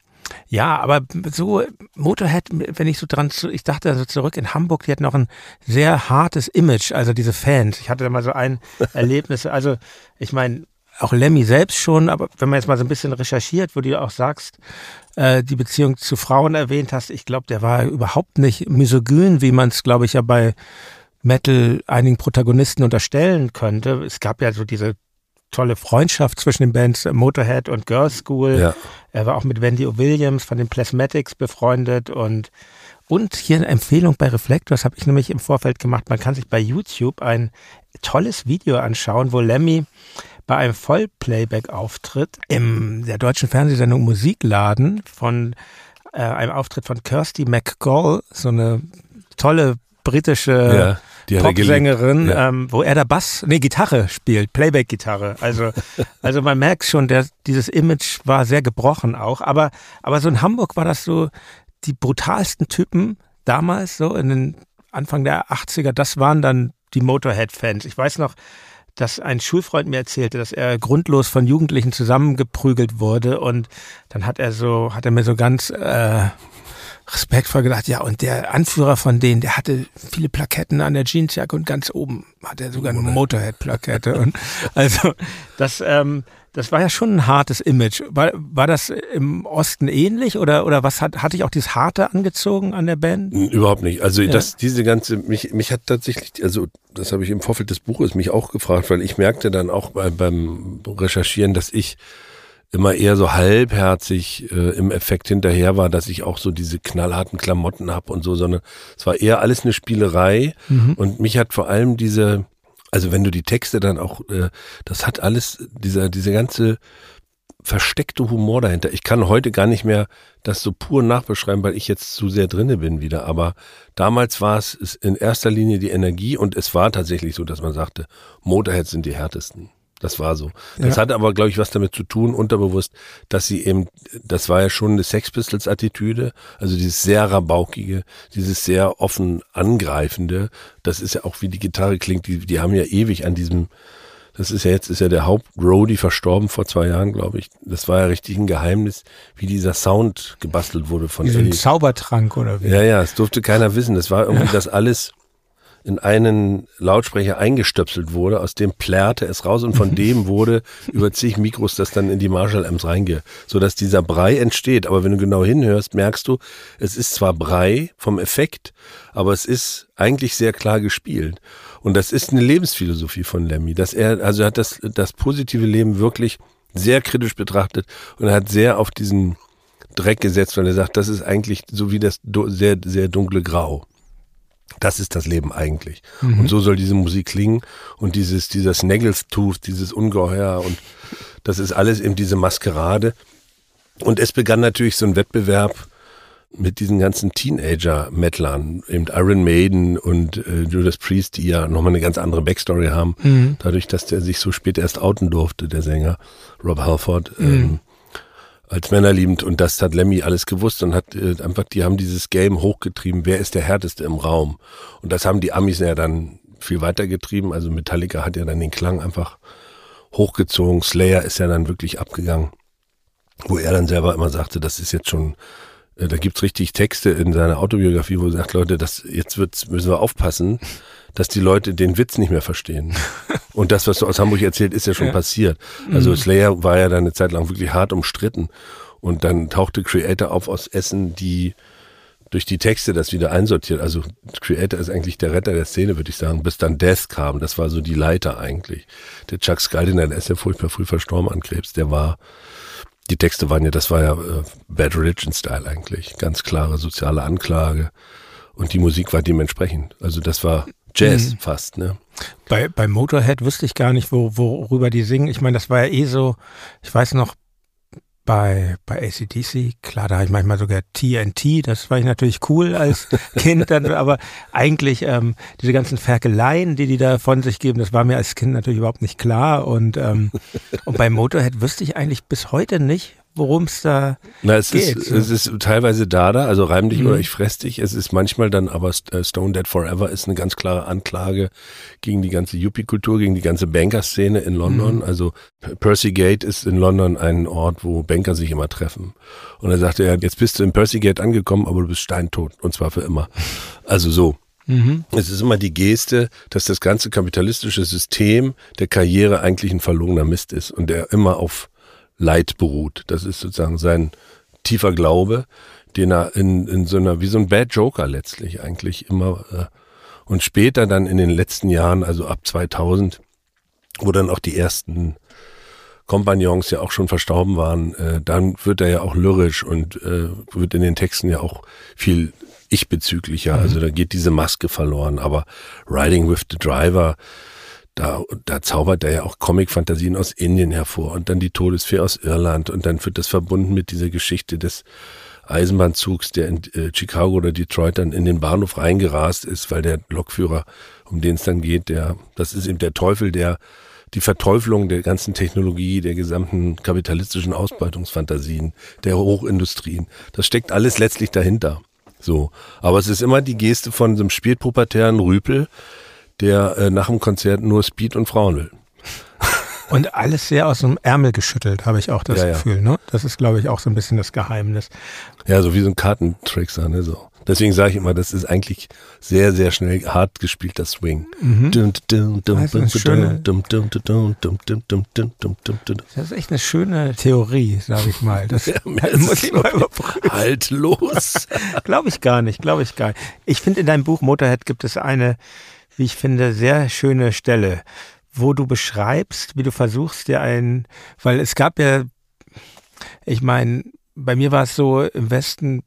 ja, aber so Motorhead, wenn ich so dran, ich dachte also zurück in Hamburg, die hatten noch ein sehr hartes Image, also diese Fans. Ich hatte da mal so ein [laughs] Erlebnis, also ich meine, auch Lemmy selbst schon, aber wenn man jetzt mal so ein bisschen recherchiert, wo du auch sagst, äh, die Beziehung zu Frauen erwähnt hast, ich glaube, der war überhaupt nicht misogyn, wie man es, glaube ich, ja bei Metal einigen Protagonisten unterstellen könnte. Es gab ja so diese tolle Freundschaft zwischen den Bands Motorhead und Girls School. Ja. Er war auch mit Wendy O'Williams von den Plasmatics befreundet und und hier eine Empfehlung bei Reflectors habe ich nämlich im Vorfeld gemacht. Man kann sich bei YouTube ein tolles Video anschauen, wo Lemmy bei einem Vollplayback-Auftritt im der deutschen Fernsehsendung Musikladen von äh, einem Auftritt von Kirsty McCall, so eine tolle britische ja. Die Popsängerin, ja. ähm, wo er da Bass, nee, Gitarre spielt, Playback-Gitarre. Also, [laughs] also man merkt schon, der, dieses Image war sehr gebrochen auch. Aber, aber so in Hamburg war das so, die brutalsten Typen damals, so in den Anfang der 80er, das waren dann die Motorhead-Fans. Ich weiß noch, dass ein Schulfreund mir erzählte, dass er grundlos von Jugendlichen zusammengeprügelt wurde und dann hat er so, hat er mir so ganz äh, respektvoll gedacht, ja, und der Anführer von denen, der hatte viele Plaketten an der Jeansjacke und ganz oben hat er sogar eine Motorhead-Plakette. und [laughs] also das, ähm, das war ja schon ein hartes Image. War, war das im Osten ähnlich oder, oder was hat, hatte ich auch dieses Harte angezogen an der Band? Überhaupt nicht. Also ja. das, diese ganze, mich, mich hat tatsächlich, also das habe ich im Vorfeld des Buches mich auch gefragt, weil ich merkte dann auch bei, beim Recherchieren, dass ich immer eher so halbherzig äh, im Effekt hinterher war, dass ich auch so diese knallharten Klamotten hab und so, sondern es war eher alles eine Spielerei mhm. und mich hat vor allem diese, also wenn du die Texte dann auch, äh, das hat alles, dieser, diese ganze versteckte Humor dahinter. Ich kann heute gar nicht mehr das so pur nachbeschreiben, weil ich jetzt zu sehr drinne bin wieder. Aber damals war es in erster Linie die Energie und es war tatsächlich so, dass man sagte, Motorheads sind die härtesten. Das war so. Das ja. hatte aber, glaube ich, was damit zu tun, unterbewusst, dass sie eben, das war ja schon eine Sex Pistols Attitüde, also dieses sehr rabaukige, dieses sehr offen angreifende. Das ist ja auch, wie die Gitarre klingt, die, die haben ja ewig an diesem, das ist ja jetzt, ist ja der Haupt-Roadie verstorben vor zwei Jahren, glaube ich. Das war ja richtig ein Geheimnis, wie dieser Sound gebastelt wurde von Wie so ein Zaubertrank oder wie? Ja, ja, es durfte keiner wissen. Das war irgendwie ja. das alles in einen Lautsprecher eingestöpselt wurde, aus dem plärrte es raus und von [laughs] dem wurde über zig Mikros das dann in die Marshall-Amps reingehe, sodass dieser Brei entsteht. Aber wenn du genau hinhörst, merkst du, es ist zwar Brei vom Effekt, aber es ist eigentlich sehr klar gespielt. Und das ist eine Lebensphilosophie von Lemmy, dass er, also er hat das, das positive Leben wirklich sehr kritisch betrachtet und er hat sehr auf diesen Dreck gesetzt, weil er sagt, das ist eigentlich so wie das sehr, sehr dunkle Grau. Das ist das Leben eigentlich. Mhm. Und so soll diese Musik klingen. Und dieses, dieser Snaggletooth, dieses Ungeheuer und das ist alles eben diese Maskerade. Und es begann natürlich so ein Wettbewerb mit diesen ganzen Teenager-Mettlern, eben Iron Maiden und äh, Judas Priest, die ja nochmal eine ganz andere Backstory haben. Mhm. Dadurch, dass der sich so spät erst outen durfte, der Sänger Rob Halford. Mhm. Ähm, als männerliebend und das hat Lemmy alles gewusst und hat äh, einfach, die haben dieses Game hochgetrieben, wer ist der härteste im Raum? Und das haben die Amis ja dann viel weiter getrieben, also Metallica hat ja dann den Klang einfach hochgezogen, Slayer ist ja dann wirklich abgegangen, wo er dann selber immer sagte, das ist jetzt schon äh, da gibt's richtig Texte in seiner Autobiografie, wo er sagt, Leute, das jetzt wird's, müssen wir aufpassen, dass die Leute den Witz nicht mehr verstehen. [laughs] Und das, was du aus Hamburg erzählt, ist ja schon ja. passiert. Also mhm. Slayer war ja dann eine Zeit lang wirklich hart umstritten. Und dann tauchte Creator auf aus Essen, die durch die Texte das wieder einsortiert. Also Creator ist eigentlich der Retter der Szene, würde ich sagen, bis dann Death kam. Das war so die Leiter eigentlich. Der Chuck Skyldiner, der ist ja furchtbar früh verstorben an Krebs, der war, die Texte waren ja, das war ja äh, Bad Religion Style eigentlich. Ganz klare soziale Anklage. Und die Musik war dementsprechend. Also das war Jazz mhm. fast, ne? Bei, bei Motorhead wüsste ich gar nicht, wo, worüber die singen. Ich meine, das war ja eh so, ich weiß noch, bei, bei ACDC, klar, da habe ich manchmal sogar TNT, das war ich natürlich cool als [laughs] Kind, dann, aber eigentlich ähm, diese ganzen Ferkeleien, die die da von sich geben, das war mir als Kind natürlich überhaupt nicht klar und, ähm, und bei Motorhead wüsste ich eigentlich bis heute nicht, worum es da Na, es geht. Ist, es ist teilweise Dada, also reim dich mhm. oder ich fress dich. Es ist manchmal dann aber äh, Stone Dead Forever ist eine ganz klare Anklage gegen die ganze Yuppie-Kultur, gegen die ganze Banker-Szene in London. Mhm. Also Percy Gate ist in London ein Ort, wo Banker sich immer treffen. Und er sagte, ja, jetzt bist du in Percy Gate angekommen, aber du bist steintot und zwar für immer. Also so. Mhm. Es ist immer die Geste, dass das ganze kapitalistische System der Karriere eigentlich ein verlogener Mist ist und der immer auf Leid beruht. Das ist sozusagen sein tiefer Glaube, den er in, in so einer, wie so ein Bad Joker letztlich eigentlich immer, äh, und später dann in den letzten Jahren, also ab 2000, wo dann auch die ersten Kompagnons ja auch schon verstorben waren, äh, dann wird er ja auch lyrisch und äh, wird in den Texten ja auch viel ich-bezüglicher. Mhm. Also da geht diese Maske verloren. Aber Riding with the Driver, da, da zaubert er ja auch Comic-Fantasien aus Indien hervor und dann die Todesfee aus Irland und dann wird das verbunden mit dieser Geschichte des Eisenbahnzugs, der in äh, Chicago oder Detroit dann in den Bahnhof reingerast ist, weil der Lokführer, um den es dann geht, der, das ist eben der Teufel, der die Verteufelung der ganzen Technologie, der gesamten kapitalistischen Ausbeutungsfantasien, der Hochindustrien. Das steckt alles letztlich dahinter. So. Aber es ist immer die Geste von so einem spätpubertären Rüpel, der äh, nach dem Konzert nur Speed und Frauen will. Und alles sehr aus dem Ärmel geschüttelt, habe ich auch das ja, Gefühl. Ne? Das ist, glaube ich, auch so ein bisschen das Geheimnis. Ja, so wie so ein Kartentrickser, ne? So. Deswegen sage ich immer, das ist eigentlich sehr, sehr schnell hart gespielter Swing. Das ist echt eine schöne Theorie, sage ich mal. Das ja, muss ich mal Halt los. glaube ich gar nicht, glaube ich gar nicht. Ich finde, in deinem Buch Motorhead gibt es eine wie ich finde, sehr schöne Stelle, wo du beschreibst, wie du versuchst, dir ein, weil es gab ja, ich meine, bei mir war es so im Westen,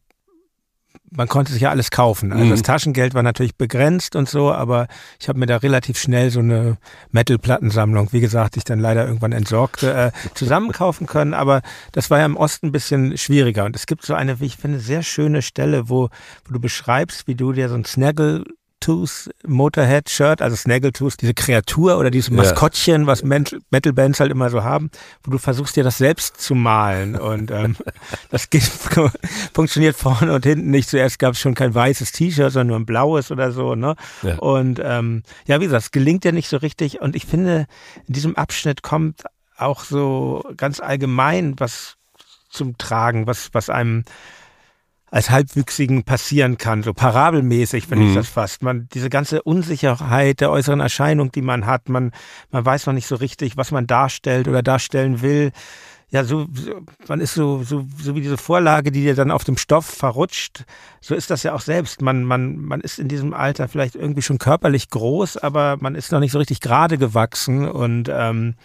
man konnte sich ja alles kaufen. Also mhm. das Taschengeld war natürlich begrenzt und so, aber ich habe mir da relativ schnell so eine Metal-Plattensammlung, wie gesagt, ich dann leider irgendwann entsorgte, äh, zusammenkaufen können. Aber das war ja im Osten ein bisschen schwieriger. Und es gibt so eine, wie ich finde, sehr schöne Stelle, wo, wo du beschreibst, wie du dir so ein Snaggle Snaggletooth Motorhead Shirt, also Snaggletooth, diese Kreatur oder dieses Maskottchen, was Metal Bands halt immer so haben, wo du versuchst dir das selbst zu malen und ähm, [laughs] das geht, [laughs] funktioniert vorne und hinten nicht. Zuerst gab es schon kein weißes T-Shirt, sondern nur ein blaues oder so, ne? Ja. Und ähm, ja, wie gesagt, es gelingt ja nicht so richtig und ich finde, in diesem Abschnitt kommt auch so ganz allgemein was zum Tragen, was, was einem als Halbwüchsigen passieren kann, so parabelmäßig finde mhm. ich das fast. Man, diese ganze Unsicherheit der äußeren Erscheinung, die man hat, man, man weiß noch nicht so richtig, was man darstellt oder darstellen will. Ja, so, so man ist so, so, so wie diese Vorlage, die dir dann auf dem Stoff verrutscht. So ist das ja auch selbst. Man, man, man ist in diesem Alter vielleicht irgendwie schon körperlich groß, aber man ist noch nicht so richtig gerade gewachsen und ähm,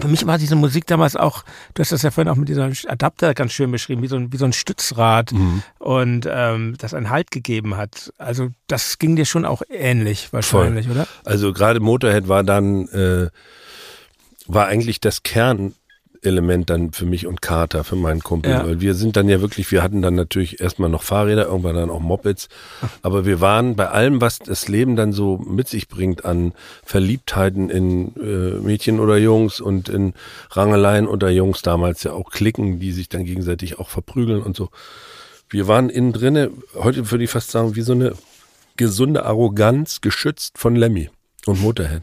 für mich war diese Musik damals auch, du hast das ja vorhin auch mit diesem Adapter ganz schön beschrieben, wie so ein, wie so ein Stützrad mhm. und ähm, das einen Halt gegeben hat. Also das ging dir schon auch ähnlich wahrscheinlich, Voll. oder? Also gerade Motorhead war dann, äh, war eigentlich das Kern Element dann für mich und Kater, für meinen Kumpel. Ja. Weil wir sind dann ja wirklich, wir hatten dann natürlich erstmal noch Fahrräder, irgendwann dann auch Mopeds. [laughs] Aber wir waren bei allem, was das Leben dann so mit sich bringt an Verliebtheiten in äh, Mädchen oder Jungs und in Rangeleien unter Jungs damals ja auch Klicken, die sich dann gegenseitig auch verprügeln und so. Wir waren innen drinne, heute würde ich fast sagen, wie so eine gesunde Arroganz, geschützt von Lemmy und Motorhead.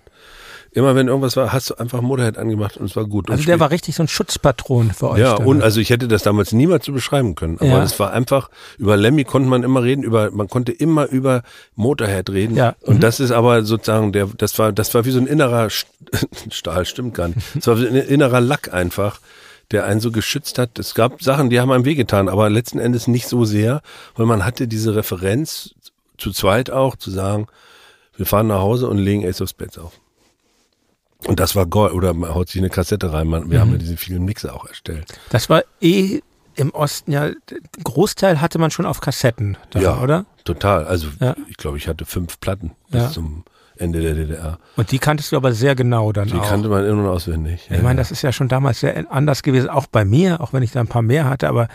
Immer wenn irgendwas war, hast du einfach Motorhead angemacht und es war gut. Also der war richtig so ein Schutzpatron für euch. ja, dann. und also ich hätte das damals niemals so beschreiben können. Aber Ja. es war einfach, über Lemmy konnte man immer reden, über, man konnte immer über Motorhead reden. Ja. Und Mhm. das ist aber sozusagen der, das war, das war wie so ein innerer St- [laughs] Stahl, stimmt gar nicht. Es war wie ein innerer Lack einfach, der einen so geschützt hat. Es gab Sachen, die haben einem wehgetan, aber letzten Endes nicht so sehr, weil man hatte diese Referenz zu zweit auch, zu sagen, wir fahren nach Hause und legen Ace of Spades auf. Und das war Gold, oder man haut sich eine Kassette rein. Man, wir haben Mhm. ja diese vielen Mixer auch erstellt. Das war eh im Osten ja, Großteil hatte man schon auf Kassetten da, Ja. oder? Total. Also Ja. ich glaube, ich hatte fünf Platten bis Ja. zum Ende der DDR. Und die kanntest du aber sehr genau dann Die auch. kannte man in- und auswendig. ich meine, das ist ja schon damals sehr anders gewesen, auch bei mir, auch wenn ich da ein paar mehr hatte, aber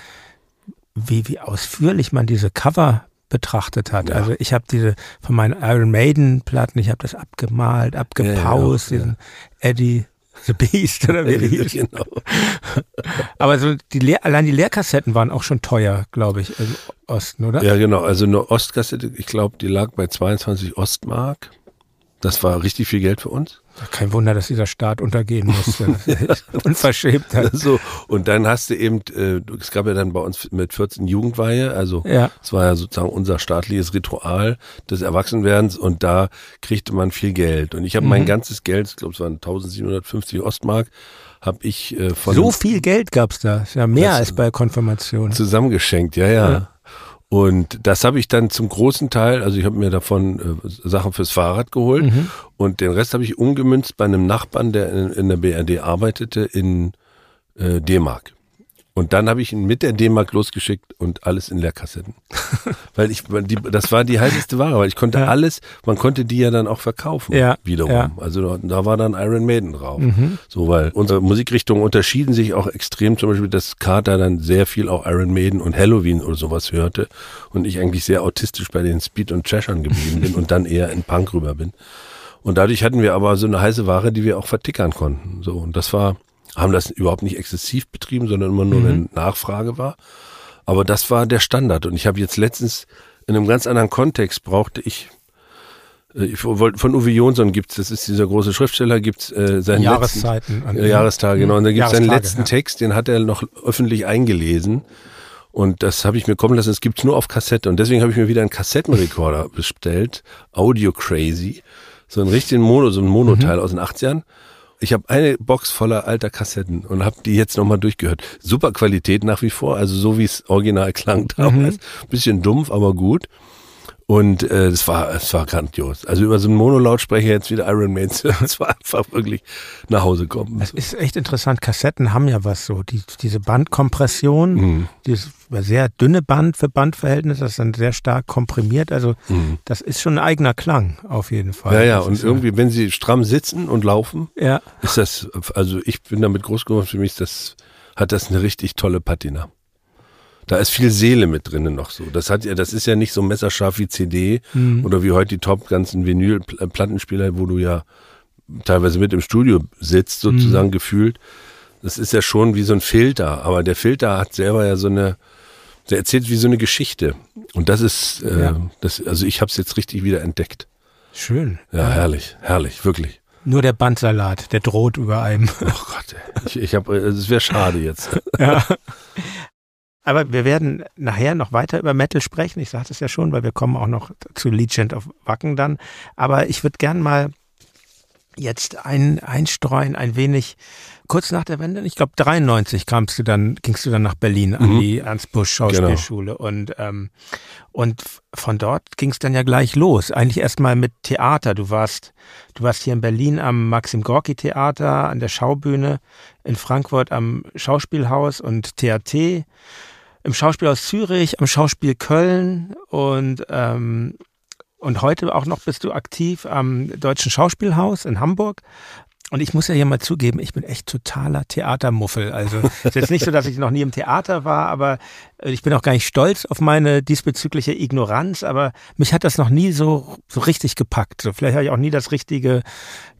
wie, wie ausführlich man diese Cover betrachtet hat. Ja. Also ich habe diese von meinen Iron Maiden Platten, ich habe das abgemalt, abgepaust, Ja, ja, diesen Eddie the Beast oder wie [laughs] der hieß. genau. [laughs] Aber so die Leer, allein die Leerkassetten waren auch schon teuer, glaube ich, im Osten, oder? Ja, genau. Also eine Ostkassette, ich glaube, die lag bei 22 Ostmark. Das war richtig viel Geld für uns. Kein Wunder, dass dieser Staat untergehen musste. [laughs] Unverschämt. So, und dann hast du eben, äh, es gab ja dann bei uns mit 14 Jugendweihe, also Ja. es war ja sozusagen unser staatliches Ritual des Erwachsenwerdens und da kriegte man viel Geld. Und ich habe mein Mhm. ganzes Geld, ich glaube es waren 1750 Ostmark, habe ich äh, von So viel Geld gab's da. Ist ja mehr als bei Konfirmation. zusammengeschenkt, ja, ja. Ja. Und das habe ich dann zum großen Teil, also ich habe mir davon äh, Sachen fürs Fahrrad geholt Mhm. und den Rest habe ich umgemünzt bei einem Nachbarn, der in, in der BRD arbeitete, in äh, D-Mark. Und dann habe ich ihn mit der D-Mark losgeschickt und alles in Leerkassetten. [laughs] weil ich, die, das war die heißeste Ware, weil ich konnte Ja. alles, man konnte die ja dann auch verkaufen Ja, wiederum. ja. Also da, da war dann Iron Maiden drauf. Mhm. So, weil unsere Musikrichtungen unterschieden sich auch extrem. Zum Beispiel, dass Carter dann sehr viel auch Iron Maiden und Halloween oder sowas hörte und ich eigentlich sehr autistisch bei den Speed und Cheshire geblieben bin und dann eher in Punk rüber bin. Und dadurch hatten wir aber so eine heiße Ware, die wir auch vertickern konnten. So, und das war, haben das überhaupt nicht exzessiv betrieben, sondern immer nur, Mhm. wenn Nachfrage war. Aber das war der Standard. Und ich habe jetzt letztens in einem ganz anderen Kontext brauchte ich äh, ich wollte von Uwe Jonsson gibt's, das ist dieser große Schriftsteller, gibt's äh, seinen letzten, Jahreszeiten. an- ja, Jahrestage, genau. Und dann gibt es seinen letzten ja. Text, den hat er noch öffentlich eingelesen. Und das habe ich mir kommen lassen, es gibt's nur auf Kassette. Und deswegen habe ich mir wieder einen Kassettenrekorder [laughs] bestellt, Audio Crazy. So einen richtigen Mono, so ein Monoteil Mhm. aus den 80ern. Ich habe eine Box voller alter Kassetten und habe die jetzt nochmal durchgehört. Super Qualität nach wie vor, also so wie es original klang damals. Mhm. Bisschen dumpf, aber gut. Und äh, es war, es war grandios. Also über so einen Monolautsprecher jetzt wieder Iron Man, [laughs] es war einfach wirklich nach Hause kommen. Das ist echt interessant. Kassetten haben ja was so. Die, diese Bandkompression, Mhm. dieses sehr dünne Band für Bandverhältnisse, das ist dann sehr stark komprimiert. Also Mhm. das ist schon ein eigener Klang auf jeden Fall. Ja, ja, Das und ist irgendwie, wenn sie stramm sitzen und laufen, Ja, ist das, also ich bin damit groß geworden, für mich ist das, hat das eine richtig tolle Patina. Da ist viel Seele mit drinnen noch so. Das hat ja, das ist ja nicht so messerscharf wie CD Mhm. oder wie heute die top ganzen Vinyl-Plattenspieler, wo du ja teilweise mit im Studio sitzt, sozusagen Mhm. gefühlt. Das ist ja schon wie so ein Filter, aber der Filter hat selber ja so eine, der erzählt wie so eine Geschichte. Und das ist, äh, Ja. das, also ich habe es jetzt richtig wieder entdeckt. schön. Ja, herrlich, herrlich, wirklich. Nur der Bandsalat, der droht über einem. Oh Gott, ich, ich habe, es wäre schade jetzt. [laughs] Ja. Aber wir werden nachher noch weiter über Metal sprechen. Ich sagte es ja schon, weil wir kommen auch noch zu Legend of Wacken dann. Aber ich würde gern mal jetzt ein, einstreuen, ein wenig kurz nach der Wende. Ich glaube 93 kamst du dann, gingst du dann nach Berlin an Mhm. die Ernst Busch Schauspielschule und ähm, und von dort ging es dann ja gleich los. Eigentlich erstmal mit Theater. Du warst du warst hier in Berlin am Maxim Gorki Theater an der Schaubühne, in Frankfurt am Schauspielhaus und TAT, im Schauspielhaus Zürich, am Schauspiel Köln und ähm, und heute auch noch bist du aktiv am Deutschen Schauspielhaus in Hamburg. Und ich muss ja hier mal zugeben, ich bin echt totaler Theatermuffel. Also es ist jetzt nicht so, dass ich noch nie im Theater war, aber äh, ich bin auch gar nicht stolz auf meine diesbezügliche Ignoranz, aber mich hat das noch nie so, so richtig gepackt. So, vielleicht habe ich auch nie das Richtige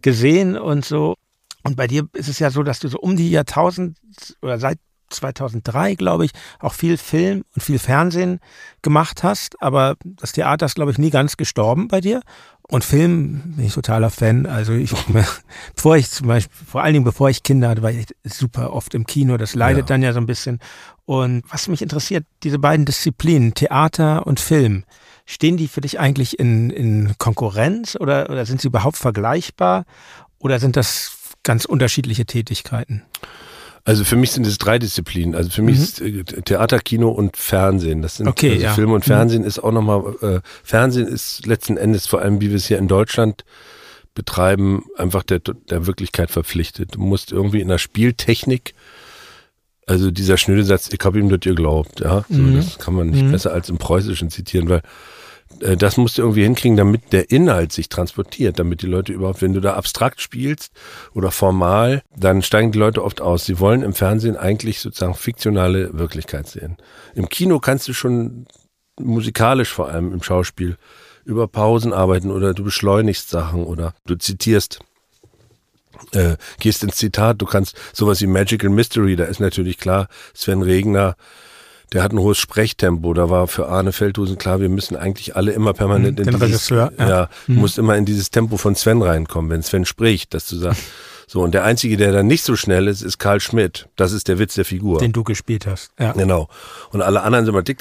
gesehen und so. Und bei dir ist es ja so, dass du so um die Jahrtausend oder seit 2003, glaube ich, auch viel Film und viel Fernsehen gemacht hast, aber das Theater ist, glaube ich, nie ganz gestorben bei dir. Und Film bin ich totaler Fan. Also ich, [laughs] bevor ich zum Beispiel, vor allen Dingen bevor ich Kinder hatte, war ich super oft im Kino. Das leidet ja. dann ja so ein bisschen. Und was mich interessiert, diese beiden Disziplinen, Theater und Film, stehen die für dich eigentlich in, in Konkurrenz oder, oder sind sie überhaupt vergleichbar? Oder sind das ganz unterschiedliche Tätigkeiten? Also für mich sind es drei Disziplinen. Also für mich mhm. ist äh, Theater, Kino und Fernsehen. Das sind okay, also ja. Film und mhm. Fernsehen mhm. ist auch nochmal, äh, Fernsehen ist letzten Endes vor allem, wie wir es hier in Deutschland betreiben, einfach der, der Wirklichkeit verpflichtet. Du musst irgendwie in der Spieltechnik, also dieser schnöde Satz, ich habe ihm das geglaubt, ja, so, mhm. das kann man nicht mhm. besser als im Preußischen zitieren, weil das musst du irgendwie hinkriegen, damit der Inhalt sich transportiert, damit die Leute überhaupt, wenn du da abstrakt spielst oder formal, dann steigen die Leute oft aus. Sie wollen im Fernsehen eigentlich sozusagen fiktionale Wirklichkeit sehen. Im Kino kannst du schon musikalisch vor allem im Schauspiel über Pausen arbeiten oder du beschleunigst Sachen oder du zitierst. Äh, gehst ins Zitat, du kannst sowas wie Magical Mystery, da ist natürlich klar, Sven Regner der hat ein hohes Sprechtempo. Da war für Arne Feldhusen klar, wir müssen eigentlich alle immer permanent Den in dieses, Regisseur, ja, ja mhm. musst immer in dieses Tempo von Sven reinkommen, wenn Sven spricht, dass du sagst, so und der einzige, der dann nicht so schnell ist, ist Karl Schmidt. Das ist der Witz der Figur, den du gespielt hast. Ja. Genau. Und alle anderen sind immer dick,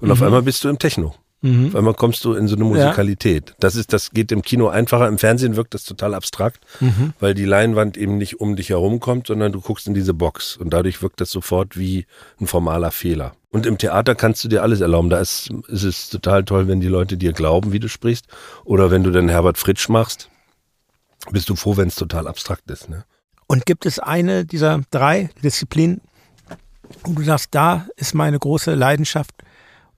und auf einmal bist du im Techno. Mhm. Auf einmal kommst du in so eine Musikalität. Ja. Das ist, das geht im Kino einfacher. Im Fernsehen wirkt das total abstrakt, mhm. weil die Leinwand eben nicht um dich herum kommt, sondern du guckst in diese Box und dadurch wirkt das sofort wie ein formaler Fehler. Und im Theater kannst du dir alles erlauben. Da ist, ist es total toll, wenn die Leute dir glauben, wie du sprichst. Oder wenn du dann Herbert Fritsch machst, bist du froh, wenn es total abstrakt ist. Ne? Und gibt es eine dieser drei Disziplinen, wo du sagst, da ist meine große Leidenschaft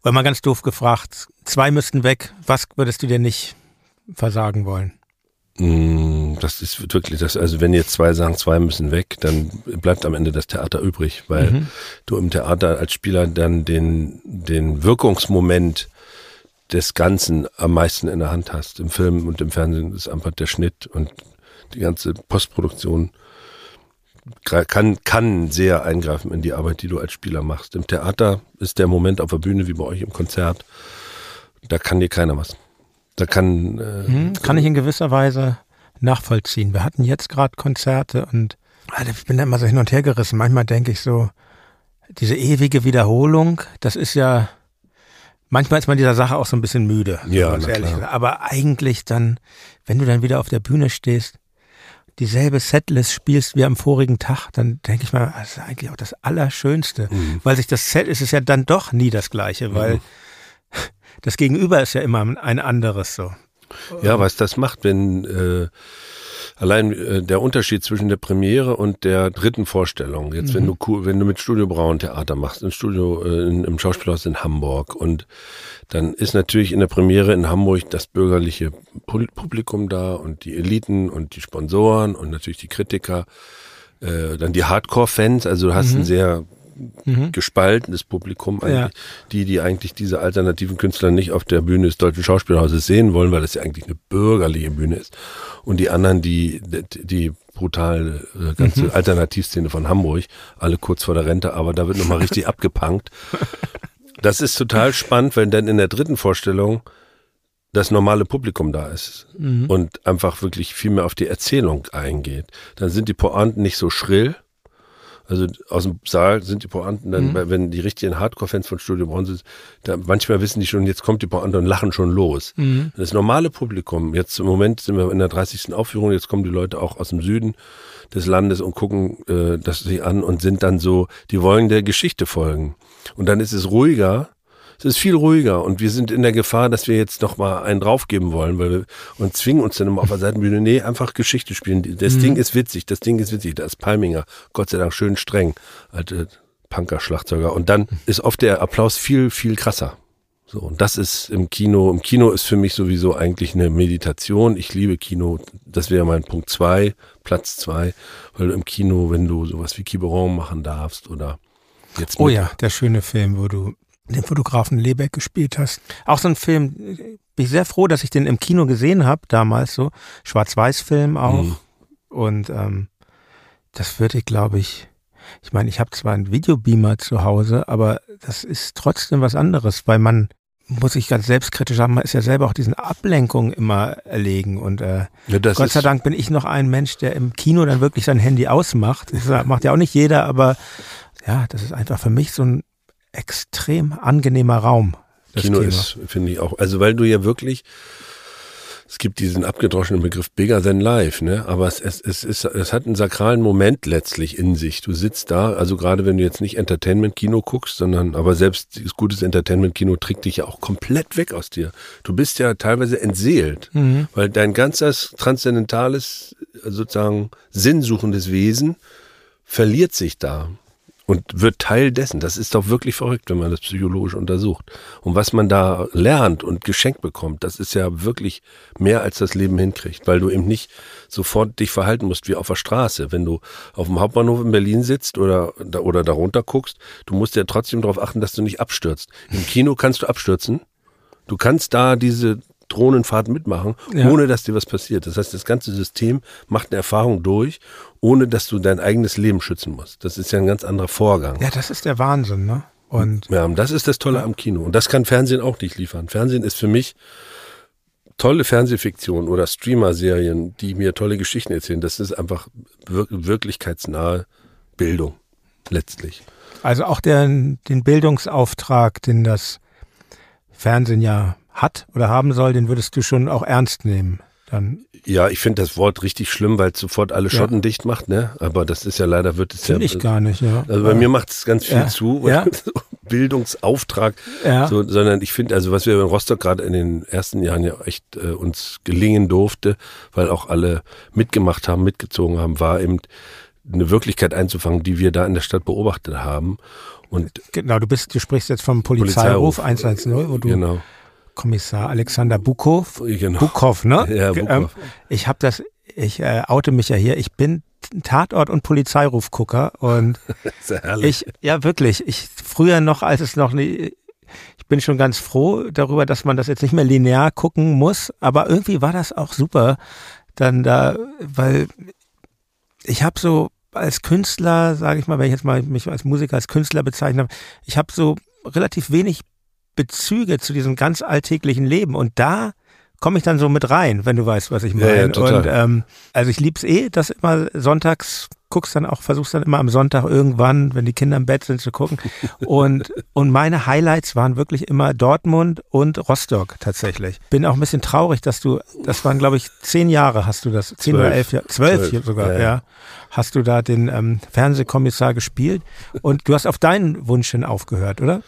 oder mal ganz doof gefragt, zwei müssten weg, was würdest du dir nicht versagen wollen? Mm, das ist wirklich das, also wenn jetzt zwei sagen, zwei müssen weg, dann bleibt am Ende das Theater übrig, weil mhm. du im Theater als Spieler dann den, den Wirkungsmoment des Ganzen am meisten in der Hand hast. Im Film und im Fernsehen ist einfach der Schnitt und die ganze Postproduktion kann, kann sehr eingreifen in die Arbeit, die du als Spieler machst. Im Theater ist der Moment auf der Bühne wie bei euch im Konzert. Da kann dir keiner was. Da kann. Äh, hm, kann ich in gewisser Weise nachvollziehen. Wir hatten jetzt gerade Konzerte und Alter, ich bin da immer so hin und her gerissen. Manchmal denke ich so, diese ewige Wiederholung, das ist ja, manchmal ist man dieser Sache auch so ein bisschen müde. Ja, ehrlich. Aber eigentlich dann, wenn du dann wieder auf der Bühne stehst, dieselbe Setlist spielst wie am vorigen Tag, dann denke ich mal, das ist eigentlich auch das Allerschönste. Mhm. Weil sich das Set ist es ja dann doch nie das gleiche, weil mhm. das Gegenüber ist ja immer ein anderes so. Ja, was das macht, wenn äh, allein äh, der Unterschied zwischen der Premiere und der dritten Vorstellung. Jetzt, mhm. wenn du wenn du mit Studio Braun Theater machst, im Studio äh, in, im Schauspielhaus in Hamburg und dann ist natürlich in der Premiere in Hamburg das bürgerliche Publikum da und die Eliten und die Sponsoren und natürlich die Kritiker, äh, dann die Hardcore-Fans. Also du hast mhm. ein sehr mhm. gespaltenes Publikum, ja. die, die eigentlich diese alternativen Künstler nicht auf der Bühne des Deutschen Schauspielhauses sehen wollen, weil das ja eigentlich eine bürgerliche Bühne ist. Und die anderen, die, die brutale äh, ganze mhm. Alternativszene von Hamburg, alle kurz vor der Rente, aber da wird nochmal richtig [laughs] abgepankt. Das ist total spannend, wenn dann in der dritten Vorstellung das normale Publikum da ist mhm. und einfach wirklich viel mehr auf die Erzählung eingeht. Dann sind die Pointen nicht so schrill, also aus dem Saal sind die Pointen dann, mhm. wenn die richtigen Hardcore-Fans von Studio Braun sind, da manchmal wissen die schon, jetzt kommt die Pointe und lachen schon los. Mhm. Das normale Publikum, jetzt im Moment sind wir in der 30. Aufführung, jetzt kommen die Leute auch aus dem Süden des Landes und gucken äh, das sich an und sind dann so, die wollen der Geschichte folgen. Und dann ist es ruhiger, es ist viel ruhiger und wir sind in der Gefahr, dass wir jetzt noch mal einen draufgeben wollen, weil wir und zwingen uns dann immer auf der Seitenbühne, nee, einfach Geschichte spielen. Das mhm. Ding ist witzig, das Ding ist witzig, da ist Palminger, Gott sei Dank schön streng, alte Punker-Schlagzeuger. Und dann ist oft der Applaus viel, viel krasser. So, und das ist im Kino, im Kino ist für mich sowieso eigentlich eine Meditation. Ich liebe Kino. Das wäre mein Punkt zwei, Platz zwei, weil im Kino, wenn du sowas wie Quiberon machen darfst oder jetzt. Oh ja, der schöne Film, wo du den Fotografen Lebeck gespielt hast. Auch so ein Film, bin ich sehr froh, dass ich den im Kino gesehen habe, damals so. Schwarz-Weiß-Film auch. Mhm. Und ähm, das würde ich, glaube ich, ich meine, ich habe zwar einen Videobeamer zu Hause, aber das ist trotzdem was anderes, weil man muss ich ganz selbstkritisch sagen, man ist ja selber auch diesen Ablenkungen immer erlegen. Und äh, ja, Gott sei Dank bin ich noch ein Mensch, der im Kino dann wirklich sein Handy ausmacht. Das macht ja auch nicht jeder, aber ja, das ist einfach für mich so ein extrem angenehmer Raum. Kino, Kino ist, finde ich auch, also weil du ja wirklich es gibt diesen abgedroschenen Begriff bigger than life, ne? Aber es, es, es, es, es hat einen sakralen Moment letztlich in sich. Du sitzt da, also gerade wenn du jetzt nicht Entertainment-Kino guckst, sondern aber selbst gutes Entertainment-Kino trägt dich ja auch komplett weg aus dir. Du bist ja teilweise entseelt, mhm. weil dein ganzes transzendentales, sozusagen sinnsuchendes Wesen verliert sich da und wird Teil dessen. Das ist doch wirklich verrückt, wenn man das psychologisch untersucht. Und was man da lernt und geschenkt bekommt, das ist ja wirklich mehr als das Leben hinkriegt, weil du eben nicht sofort dich verhalten musst wie auf der Straße. Wenn du auf dem Hauptbahnhof in Berlin sitzt oder, oder darunter guckst, du musst ja trotzdem darauf achten, dass du nicht abstürzt. Im Kino kannst du abstürzen. Du kannst da diese Drohnenfahrt mitmachen, ja. ohne dass dir was passiert. Das heißt, das ganze System macht eine Erfahrung durch, ohne dass du dein eigenes Leben schützen musst. Das ist ja ein ganz anderer Vorgang. Ja, das ist der Wahnsinn, ne? Und ja, das ist das Tolle am Kino. Und das kann Fernsehen auch nicht liefern. Fernsehen ist für mich tolle Fernsehfiktion oder Streamer-Serien, die mir tolle Geschichten erzählen. Das ist einfach wir wirklichkeitsnahe Bildung, letztlich. Also auch der, den Bildungsauftrag, den das Fernsehen ja hat oder haben soll, den würdest du schon auch ernst nehmen. Dann ja, ich finde das Wort richtig schlimm, weil es sofort alle Schotten ja. dicht macht, ne? Aber das ist ja leider, wird es ja. Finde ich gar nicht, ja. Also bei ja. mir macht es ganz viel ja. zu. [laughs] Bildungsauftrag. Ja. So, sondern ich finde, also was wir in Rostock gerade in den ersten Jahren ja echt äh, uns gelingen durfte, weil auch alle mitgemacht haben, mitgezogen haben, war eben eine Wirklichkeit einzufangen, die wir da in der Stadt beobachtet haben. Und genau, du bist, du sprichst jetzt vom Polizeiruf, Polizeiruf 110, wo du genau Kommissar Alexander Bukow. Genau. Bukow, ne? [laughs] Ja, Bukow. Ähm, ich habe das, ich äh, oute mich ja hier. Ich bin Tatort- und Polizeirufgucker und [laughs] Sehr herrlich. ich, ja wirklich, ich früher noch, als es noch nie, ich bin schon ganz froh darüber, dass man das jetzt nicht mehr linear gucken muss, aber irgendwie war das auch super, dann da, weil ich habe so als Künstler, sage ich mal, wenn ich jetzt mal mich als Musiker als Künstler bezeichne, ich habe so relativ wenig Bezüge zu diesem ganz alltäglichen Leben. Und da komme ich dann so mit rein, wenn du weißt, was ich meine. Ja, ja, und ähm, also ich lieb's eh, dass immer sonntags guckst dann auch, versuchst dann immer am Sonntag irgendwann, wenn die Kinder im Bett sind, zu gucken. Und, [laughs] und meine Highlights waren wirklich immer Dortmund und Rostock tatsächlich. Bin auch ein bisschen traurig, dass du, das waren glaube ich zehn Jahre hast du das, zehn zwölf. oder elf Jahre, zwölf, zwölf. sogar, ja, ja, hast du da den ähm, Fernsehkommissar gespielt. Und du hast auf deinen Wunsch hin aufgehört, oder?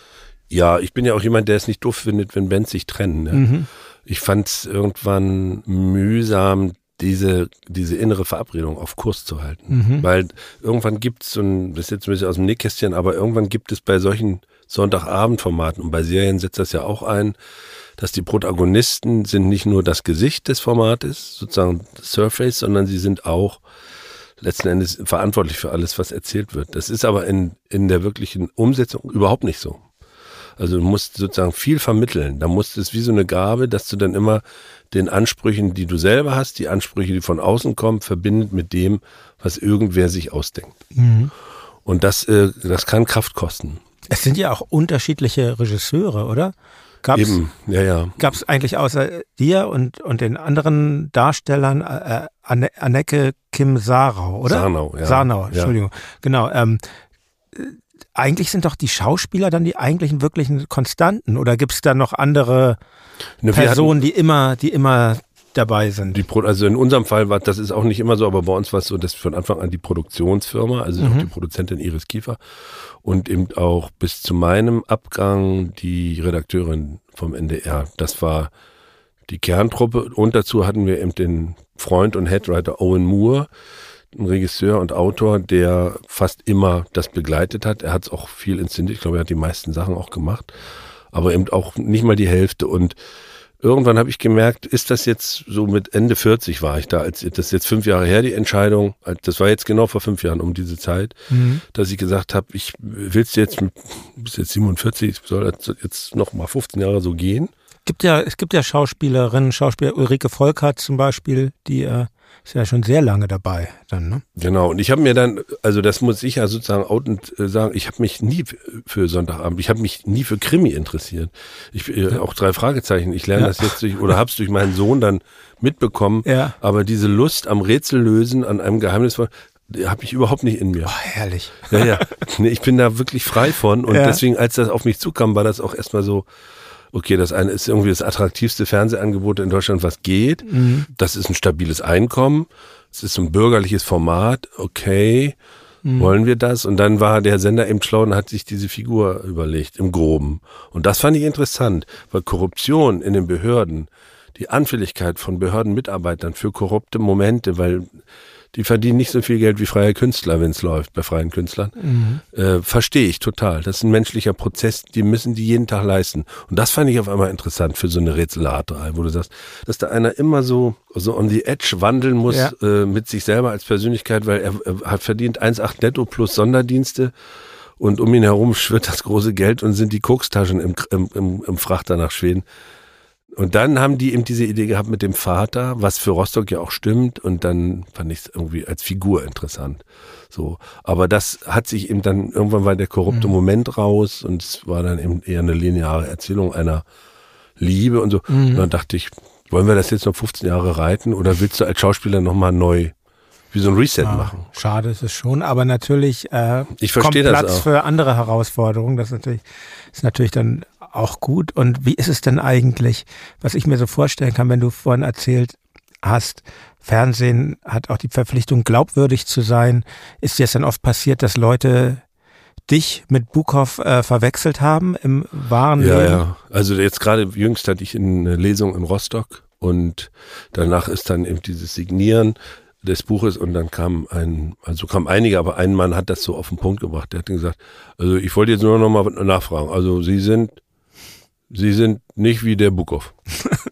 Ja, ich bin ja auch jemand, der es nicht doof findet, wenn Bands sich trennen. Ne? Mhm. Ich fand es irgendwann mühsam, diese, diese innere Verabredung auf Kurs zu halten. Mhm. Weil irgendwann gibt es, und das ist jetzt ein bisschen aus dem Nähkästchen, aber irgendwann gibt es bei solchen Sonntagabendformaten und bei Serien setzt das ja auch ein, dass die Protagonisten sind nicht nur das Gesicht des Formates, sozusagen Surface, sondern sie sind auch letzten Endes verantwortlich für alles, was erzählt wird. Das ist aber in, in der wirklichen Umsetzung überhaupt nicht so. Also du musst sozusagen viel vermitteln. Da musst es wie so eine Gabe, dass du dann immer den Ansprüchen, die du selber hast, die Ansprüche, die von außen kommen, verbindet mit dem, was irgendwer sich ausdenkt. Mhm. Und das, äh, das kann Kraft kosten. Es sind ja auch unterschiedliche Regisseure, oder? Gab's, Eben, ja, ja. Gab es eigentlich außer dir und, und den anderen Darstellern äh, Anne, Anneke Kim Sarau, oder? Sarnau, ja. Sarnau, Entschuldigung. Ja. Genau. Ähm, eigentlich sind doch die Schauspieler dann die eigentlichen wirklichen Konstanten oder gibt es da noch andere ne, Personen, die immer, die immer dabei sind? Die Pro also in unserem Fall war das ist auch nicht immer so, aber bei uns war es so, dass von Anfang an die Produktionsfirma, also mhm. die Produzentin Iris Kiefer und eben auch bis zu meinem Abgang die Redakteurin vom NDR. Das war die Kerntruppe und dazu hatten wir eben den Freund und Headwriter Owen Moore, ein Regisseur und Autor, der fast immer das begleitet hat. Er hat es auch viel inszeniert. Ich glaube, er hat die meisten Sachen auch gemacht. aber eben auch nicht mal die Hälfte und irgendwann habe ich gemerkt, ist das jetzt so mit Ende 40 war ich da, als das ist jetzt fünf Jahre her, die Entscheidung, das war jetzt genau vor fünf Jahren um diese Zeit, mhm. dass ich gesagt habe, ich willst jetzt, bis jetzt 47, soll das jetzt noch mal 15 Jahre so gehen? Gibt ja, es gibt ja Schauspielerinnen, Schauspieler Ulrike Volkert zum Beispiel, die äh, ist ja schon sehr lange dabei dann, ne? Genau, und ich habe mir dann, also das muss ich ja sozusagen outend äh, sagen, ich habe mich nie für Sonntagabend, ich habe mich nie für Krimi interessiert. Ich äh, auch drei Fragezeichen, ich lerne ja. das jetzt durch oder hab's durch meinen Sohn dann mitbekommen, ja. aber diese Lust am Rätsellösen, an einem Geheimnis habe ich überhaupt nicht in mir. Oh, herrlich. Ja, ja. Nee, ich bin da wirklich frei von und ja. deswegen, als das auf mich zukam, war das auch erstmal so, okay, das eine ist irgendwie das attraktivste Fernsehangebot in Deutschland, was geht. Mhm. Das ist ein stabiles Einkommen. Es ist ein bürgerliches Format. Okay. Mhm. Wollen wir das? Und dann war der Sender eben schlau und hat sich diese Figur überlegt, im Groben. Und das fand ich interessant, weil Korruption in den Behörden, die Anfälligkeit von Behördenmitarbeitern für korrupte Momente, weil die verdienen nicht so viel Geld wie freie Künstler, wenn es läuft, bei freien Künstlern. Mhm. Äh, Verstehe ich total. Das ist ein menschlicher Prozess, die müssen die jeden Tag leisten. Und das fand ich auf einmal interessant für so eine Rätselraterei, wo du sagst, dass da einer immer so, so on the edge wandeln muss ja. äh, mit sich selber als Persönlichkeit, weil er, er hat verdient 1,8 netto plus Sonderdienste und um ihn herum schwirrt das große Geld und sind die Kokstaschen im, im, im, im Frachter nach Schweden. Und dann haben die eben diese Idee gehabt mit dem Vater, was für Rostock ja auch stimmt. Und dann fand ich es irgendwie als Figur interessant. So, aber das hat sich eben dann irgendwann war der korrupte mhm. Moment raus und es war dann eben eher eine lineare Erzählung einer Liebe und so. Mhm. Und dann dachte ich, wollen wir das jetzt noch 15 Jahre reiten oder willst du als Schauspieler nochmal neu wie so ein Reset ja, machen. Schade ist es schon, aber natürlich äh, ich kommt Platz für andere Herausforderungen. Das ist natürlich, ist natürlich dann auch gut. Und wie ist es denn eigentlich, was ich mir so vorstellen kann, wenn du vorhin erzählt hast, Fernsehen hat auch die Verpflichtung, glaubwürdig zu sein. Ist jetzt dann oft passiert, dass Leute dich mit Buchhoff äh, verwechselt haben im wahren ja, Leben? Ja, ja. Also jetzt gerade jüngst hatte ich eine Lesung in Rostock und danach ist dann eben dieses Signieren des Buches und dann kam ein, also kam einige, aber ein Mann hat das so auf den Punkt gebracht. Der hat gesagt, also ich wollte jetzt nur noch mal nachfragen. Also Sie sind Sie sind nicht wie der Bukov. [laughs]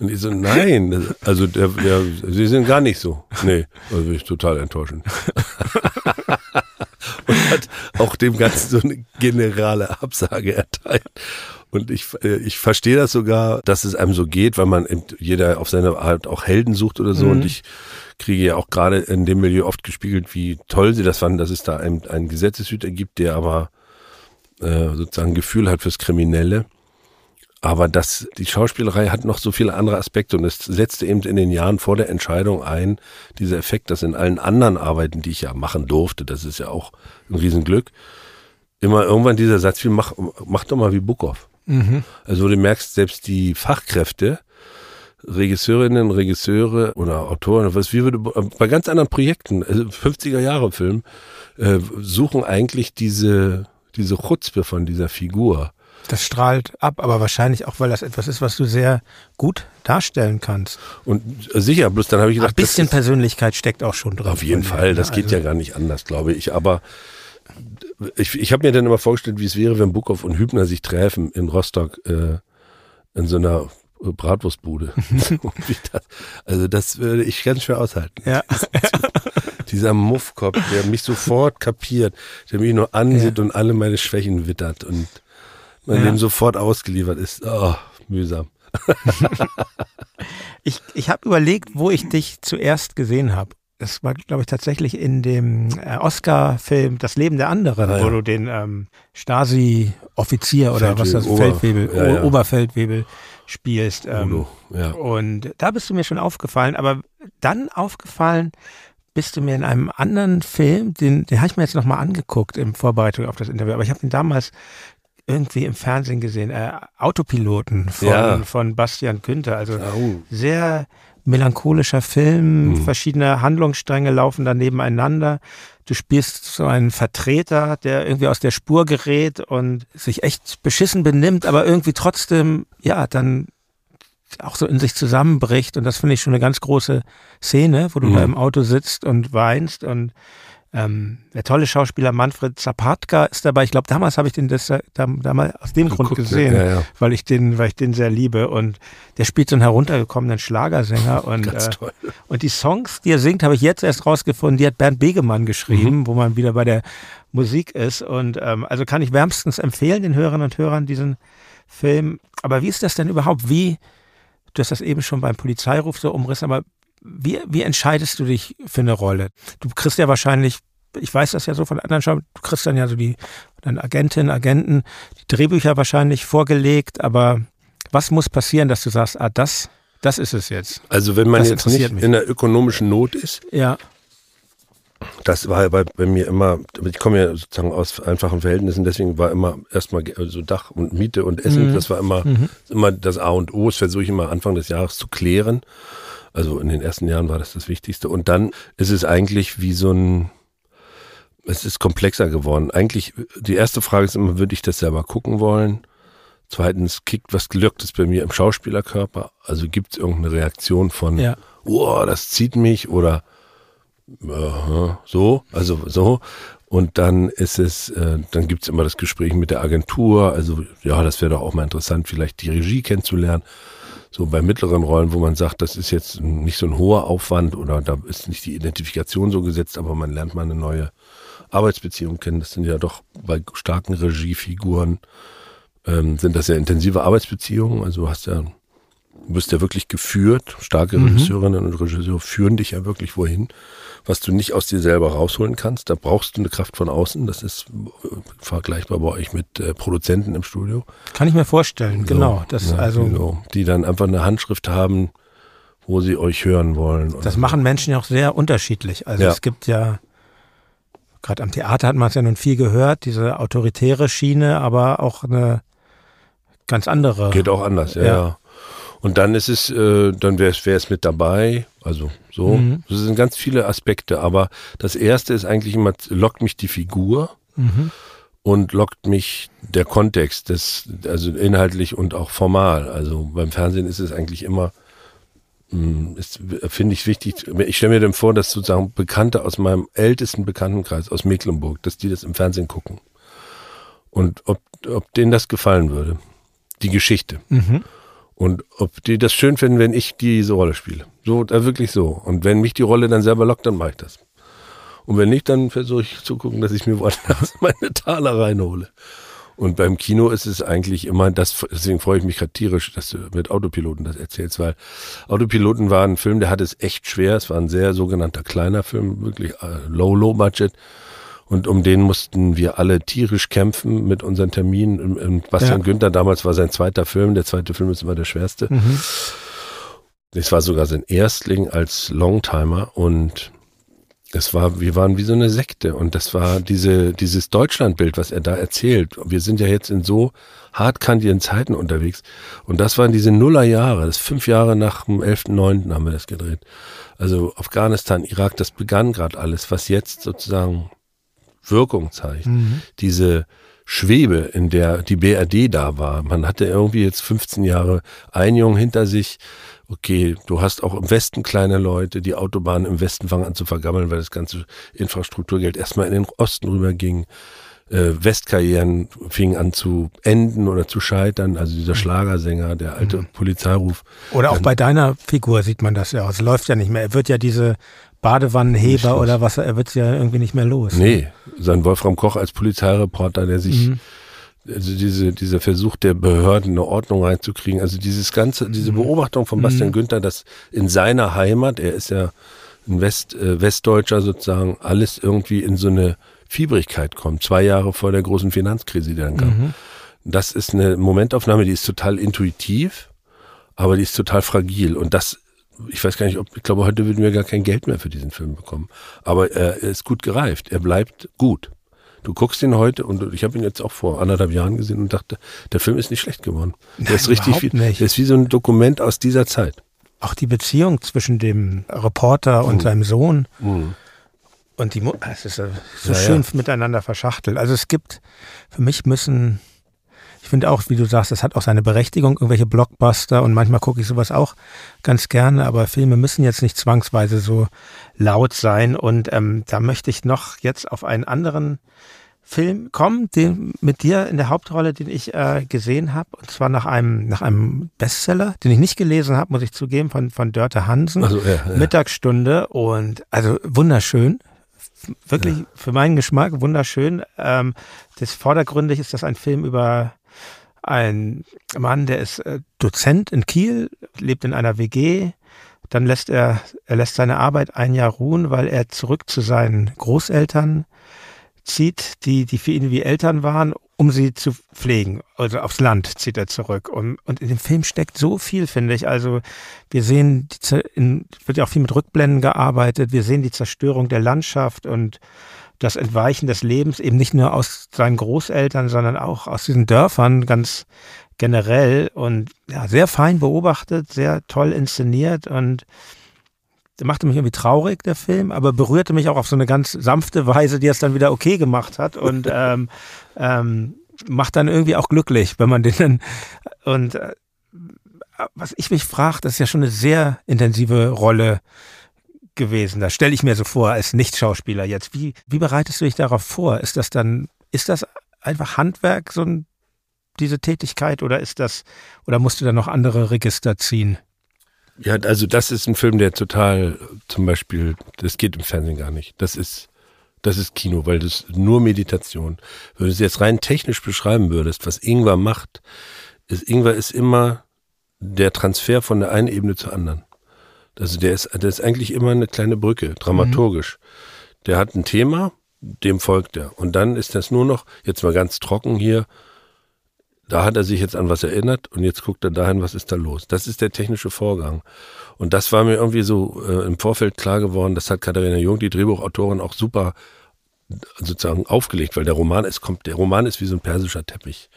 Und ich so, nein, also der, der, Sie sind gar nicht so. Nee, also bin ich total enttäuschend. [laughs] und hat auch dem Ganzen so eine generale Absage erteilt. Und ich, äh, ich verstehe das sogar, dass es einem so geht, weil man jeder auf seine Art auch Helden sucht oder so. Mhm. Und ich kriege ja auch gerade in dem Milieu oft gespiegelt, wie toll sie das fanden, dass es da einen, einen Gesetzeshüter gibt, der aber äh, sozusagen Gefühl hat fürs Kriminelle. Aber das, die Schauspielerei hat noch so viele andere Aspekte und es setzte eben in den Jahren vor der Entscheidung ein, dieser Effekt, dass in allen anderen Arbeiten, die ich ja machen durfte, das ist ja auch ein Riesenglück, immer irgendwann dieser Satz wie, mach, mach doch mal wie Bukow. Mhm. Also du merkst, selbst die Fachkräfte, Regisseurinnen, Regisseure oder Autoren, was wie würde bei ganz anderen Projekten, also 50er Jahre Film, äh, suchen eigentlich diese, diese Chutzpe von dieser Figur das strahlt ab, aber wahrscheinlich auch, weil das etwas ist, was du sehr gut darstellen kannst. Und äh, sicher, bloß dann habe ich gedacht, ein bisschen Persönlichkeit steckt auch schon drin. Auf jeden Fall, das geht also. ja gar nicht anders, glaube ich. Aber ich, ich habe mir dann immer vorgestellt, wie es wäre, wenn Bukow und Hübner sich treffen in Rostock äh, in so einer Bratwurstbude. [laughs] [laughs] das, also das würde ich ganz schwer aushalten. Ja. [laughs] Dieser Muffkopf, der mich sofort kapiert, der mich nur ansieht ja. und alle meine Schwächen wittert und man ja. dem sofort ausgeliefert ist. Oh, mühsam. [laughs] ich ich habe überlegt, wo ich dich zuerst gesehen habe. Das war, glaube ich, tatsächlich in dem äh, Oscar-Film Das Leben der anderen, ah, ja. wo du den ähm, Stasi-Offizier oder was das, Ober, Feldwebel, ja, ja. Oberfeldwebel spielst. Ähm, ja. Und da bist du mir schon aufgefallen, aber dann aufgefallen bist du mir in einem anderen Film, den, den habe ich mir jetzt nochmal angeguckt in Vorbereitung auf das Interview, aber ich habe ihn damals irgendwie im Fernsehen gesehen, äh, Autopiloten von, ja. von Bastian Günther. Also oh. sehr melancholischer Film, mhm. verschiedene Handlungsstränge laufen da nebeneinander. Du spielst so einen Vertreter, der irgendwie aus der Spur gerät und sich echt beschissen benimmt, aber irgendwie trotzdem, ja, dann auch so in sich zusammenbricht. Und das finde ich schon eine ganz große Szene, wo du mhm. da im Auto sitzt und weinst und Ähm, der tolle Schauspieler Manfred Zapatka ist dabei. Ich glaube, damals habe ich den das, damals aus dem Grund gesehen, ja, ja. weil ich den, weil ich den sehr liebe. Und der spielt so einen heruntergekommenen Schlagersänger. [laughs] Und, äh, und die Songs, die er singt, habe ich jetzt erst rausgefunden. Die hat Bernd Begemann geschrieben, mhm. wo man wieder bei der Musik ist. Und ähm, also kann ich wärmstens empfehlen den Hörerinnen und Hörern diesen Film. Aber wie ist das denn überhaupt? Wie, du hast das eben schon beim Polizeiruf so umrissen, aber wie, wie entscheidest du dich für eine Rolle? Du kriegst ja wahrscheinlich, ich weiß das ja so von anderen Schauen, du kriegst dann ja so die dann Agentinnen, Agenten, die Drehbücher wahrscheinlich vorgelegt, aber was muss passieren, dass du sagst, ah, das, das ist es jetzt? Also wenn man das jetzt nicht mich. in der ökonomischen Not ist, ja. Das war bei, bei mir immer, ich komme ja sozusagen aus einfachen Verhältnissen, deswegen war immer erstmal so also Dach und Miete und Essen, mhm. das war immer, mhm. immer das A und O, das versuche ich immer Anfang des Jahres zu klären. Also in den ersten Jahren war das das Wichtigste. Und dann ist es eigentlich wie so ein, es ist komplexer geworden. Eigentlich, die erste Frage ist immer, würde ich das selber gucken wollen? Zweitens, kickt, was glückt es bei mir im Schauspielerkörper? Also gibt es irgendeine Reaktion von, ja. oh, das zieht mich oder uh, so, also so. Und dann ist es, äh, dann gibt es immer das Gespräch mit der Agentur. Also ja, das wäre doch auch mal interessant, vielleicht die Regie kennenzulernen so bei mittleren Rollen, wo man sagt, das ist jetzt nicht so ein hoher Aufwand oder da ist nicht die Identifikation so gesetzt, aber man lernt mal eine neue Arbeitsbeziehung kennen. Das sind ja doch bei starken Regiefiguren ähm, sind das ja intensive Arbeitsbeziehungen. Also hast ja, du bist ja wirklich geführt. Starke mhm. Regisseurinnen und Regisseure führen dich ja wirklich wohin was du nicht aus dir selber rausholen kannst. Da brauchst du eine Kraft von außen. Das ist äh, vergleichbar bei euch mit äh, Produzenten im Studio. Kann ich mir vorstellen, so, genau. Das ja, also genau. Die dann einfach eine Handschrift haben, wo sie euch hören wollen. Das machen Menschen ja auch sehr unterschiedlich. Also ja. es gibt ja, gerade am Theater hat man es ja nun viel gehört, diese autoritäre Schiene, aber auch eine ganz andere. Geht auch anders, ja. ja. Und dann ist es, äh, dann wäre es mit dabei. Also so. Mhm. Das sind ganz viele Aspekte. Aber das erste ist eigentlich immer, lockt mich die Figur mhm. und lockt mich der Kontext, das, also inhaltlich und auch formal. Also beim Fernsehen ist es eigentlich immer, hm, finde ich wichtig. Ich stelle mir dann vor, dass sozusagen Bekannte aus meinem ältesten Bekanntenkreis aus Mecklenburg, dass die das im Fernsehen gucken. Und ob, ob denen das gefallen würde. Die Geschichte. Mhm. Und ob die das schön finden, wenn ich diese Rolle spiele. So, äh, wirklich so. Und wenn mich die Rolle dann selber lockt, dann mache ich das. Und wenn nicht, dann versuche ich zu gucken, dass ich mir [laughs] woanders meine Taler reinhole. Und beim Kino ist es eigentlich immer das, deswegen freue ich mich gerade tierisch, dass du mit Autopiloten das erzählst, weil Autopiloten war ein Film, der hat es echt schwer. Es war ein sehr sogenannter kleiner Film, wirklich äh, low, low budget. Und um den mussten wir alle tierisch kämpfen mit unseren Terminen. Und Bastian ja. Günther damals war sein zweiter Film. Der zweite Film ist immer der schwerste. Mhm. Es war sogar sein Erstling als Longtimer und es war, wir waren wie so eine Sekte und das war diese, dieses Deutschlandbild, was er da erzählt. Wir sind ja jetzt in so hartkantigen Zeiten unterwegs und das waren diese Nullerjahre, das fünf Jahre nach dem 11.9. haben wir das gedreht. Also Afghanistan, Irak, das begann gerade alles, was jetzt sozusagen Wirkung zeigt. Mhm. Diese Schwebe, in der die BRD da war. Man hatte irgendwie jetzt 15 Jahre Einjung hinter sich. Okay, du hast auch im Westen kleine Leute, die Autobahnen im Westen fangen an zu vergammeln, weil das ganze Infrastrukturgeld erstmal in den Osten rüberging. Äh, Westkarrieren fingen an zu enden oder zu scheitern. Also dieser mhm. Schlagersänger, der alte mhm. Polizeiruf. Oder auch bei deiner Figur sieht man das ja. Es läuft ja nicht mehr. Er wird ja diese Badewannenheber oder was, er wird ja irgendwie nicht mehr los. Nee, sein Wolfram Koch als Polizeireporter, der sich, mhm. also diese, dieser Versuch der Behörden eine Ordnung reinzukriegen, also dieses ganze, diese mhm. Beobachtung von Bastian mhm. Günther, dass in seiner Heimat, er ist ja ein West, äh, Westdeutscher sozusagen, alles irgendwie in so eine Fiebrigkeit kommt, zwei Jahre vor der großen Finanzkrise, die dann kam. Mhm. Das ist eine Momentaufnahme, die ist total intuitiv, aber die ist total fragil und das ich weiß gar nicht, ob, ich glaube, heute würden wir gar kein Geld mehr für diesen Film bekommen. Aber er ist gut gereift. Er bleibt gut. Du guckst ihn heute und ich habe ihn jetzt auch vor anderthalb Jahren gesehen und dachte, der Film ist nicht schlecht geworden. Der Nein, ist richtig wie, nicht. der ist wie so ein Dokument aus dieser Zeit. Auch die Beziehung zwischen dem Reporter und mhm. seinem Sohn mhm. und die Mutter, es ist so ja, schön ja. miteinander verschachtelt. Also es gibt, für mich müssen Ich finde auch, wie du sagst, es hat auch seine Berechtigung, irgendwelche Blockbuster und manchmal gucke ich sowas auch ganz gerne, aber Filme müssen jetzt nicht zwangsweise so laut sein. Und ähm, da möchte ich noch jetzt auf einen anderen Film kommen, den mit dir in der Hauptrolle, den ich äh, gesehen habe, und zwar nach einem nach einem Bestseller, den ich nicht gelesen habe, muss ich zugeben, von von Dörte Hansen, Also, ja, ja. Mittagsstunde und also wunderschön, wirklich Ja. für meinen Geschmack wunderschön. Ähm, das vordergründig ist das ein Film über einen Mann, der ist äh, Dozent in Kiel, lebt in einer WG. Dann lässt er, er lässt seine Arbeit ein Jahr ruhen, weil er zurück zu seinen Großeltern zieht, die, die für ihn wie Eltern waren, um sie zu pflegen. Also aufs Land zieht er zurück. Und, und in dem Film steckt so viel, finde ich. Also wir sehen, die, in, wird ja auch viel mit Rückblenden gearbeitet. Wir sehen die Zerstörung der Landschaft und das Entweichen des Lebens eben nicht nur aus seinen Großeltern, sondern auch aus diesen Dörfern ganz generell und ja, sehr fein beobachtet, sehr toll inszeniert und machte mich irgendwie traurig, der Film, aber berührte mich auch auf so eine ganz sanfte Weise, die es dann wieder okay gemacht hat und [laughs] ähm, ähm, macht dann irgendwie auch glücklich, wenn man den dann und äh, was ich mich frage, das ist ja schon eine sehr intensive Rolle gewesen. Das stelle ich mir so vor als Nicht-Schauspieler jetzt. Wie, wie bereitest du dich darauf vor? Ist das dann, ist das einfach Handwerk, so ein, diese Tätigkeit, oder ist das, oder musst du da noch andere Register ziehen? Ja, also das ist ein Film, der total, zum Beispiel, das geht im Fernsehen gar nicht. Das ist, das ist Kino, weil das nur Meditation. Wenn du es jetzt rein technisch beschreiben würdest, was Ingwer macht, ist, Ingwer ist immer der Transfer von der einen Ebene zur anderen. Also der ist, der ist eigentlich immer eine kleine Brücke, dramaturgisch. Der hat ein Thema, dem folgt er. Und dann ist das nur noch, jetzt mal ganz trocken hier, da hat er sich jetzt an was erinnert und jetzt guckt er dahin, was ist da los. Das ist der technische Vorgang. Und das war mir irgendwie so äh, im Vorfeld klar geworden, das hat Katharina Jung, die Drehbuchautorin, auch super sozusagen aufgelegt, weil der Roman ist, kommt, der Roman ist wie so ein persischer Teppich.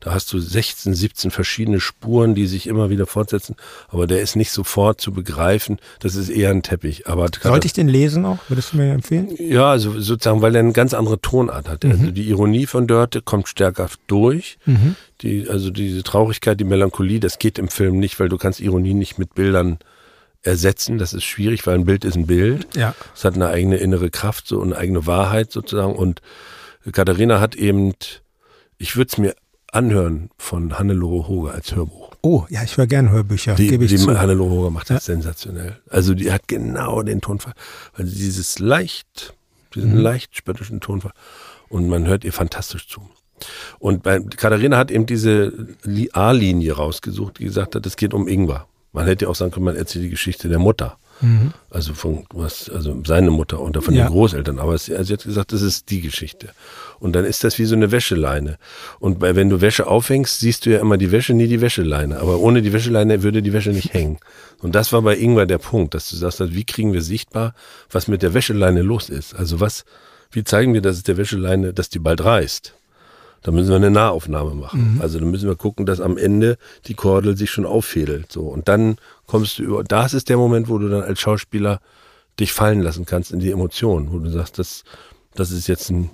Da hast du 16, 17 verschiedene Spuren, die sich immer wieder fortsetzen, aber der ist nicht sofort zu begreifen. Das ist eher ein Teppich. Aber Sollte ich den lesen auch? Würdest du mir empfehlen? ja, also sozusagen, weil er eine ganz andere Tonart hat. Also die Ironie von Dörte kommt stärker durch. Die, also diese Traurigkeit, die Melancholie, das geht im Film nicht, weil du kannst Ironie nicht mit Bildern ersetzen. Das ist schwierig, weil ein Bild ist ein Bild. Ja. Es hat eine eigene innere Kraft, so eine eigene Wahrheit sozusagen. Und Katharina hat eben, ich würde es mir anhören von Hannelore Hoge als Hörbuch. Oh, ja, ich höre gerne Hörbücher, Die, gebe ich die zu. Hannelore Hoger macht das sensationell. Also die hat genau den Tonfall, sie dieses leicht, diesen Mhm. leicht spöttischen Tonfall und man hört ihr fantastisch zu. Und bei Katharina hat eben diese Li- A-Linie rausgesucht, die gesagt hat, es geht um Ingwer. Man hätte ja auch sagen können, man erzählt die Geschichte der Mutter. Also von was, also seine Mutter und von Mhm. Ja. den Großeltern. Aber sie, also sie hat gesagt, das ist die Geschichte. Und dann ist das wie so eine Wäscheleine. Und bei, wenn du Wäsche aufhängst, siehst du ja immer die Wäsche, nie die Wäscheleine. Aber ohne die Wäscheleine würde die Wäsche nicht hängen. Und das war bei Ingwer der Punkt, dass du sagst, wie kriegen wir sichtbar, was mit der Wäscheleine los ist? Also was, wie zeigen wir, dass es der Wäscheleine, dass die bald reißt? Da müssen wir eine Nahaufnahme machen. Also da müssen wir gucken, dass am Ende die Kordel sich schon auffädelt. So. Und dann kommst du über, das ist der Moment, wo du dann als Schauspieler dich fallen lassen kannst in die Emotionen, wo du sagst, das, das ist jetzt ein,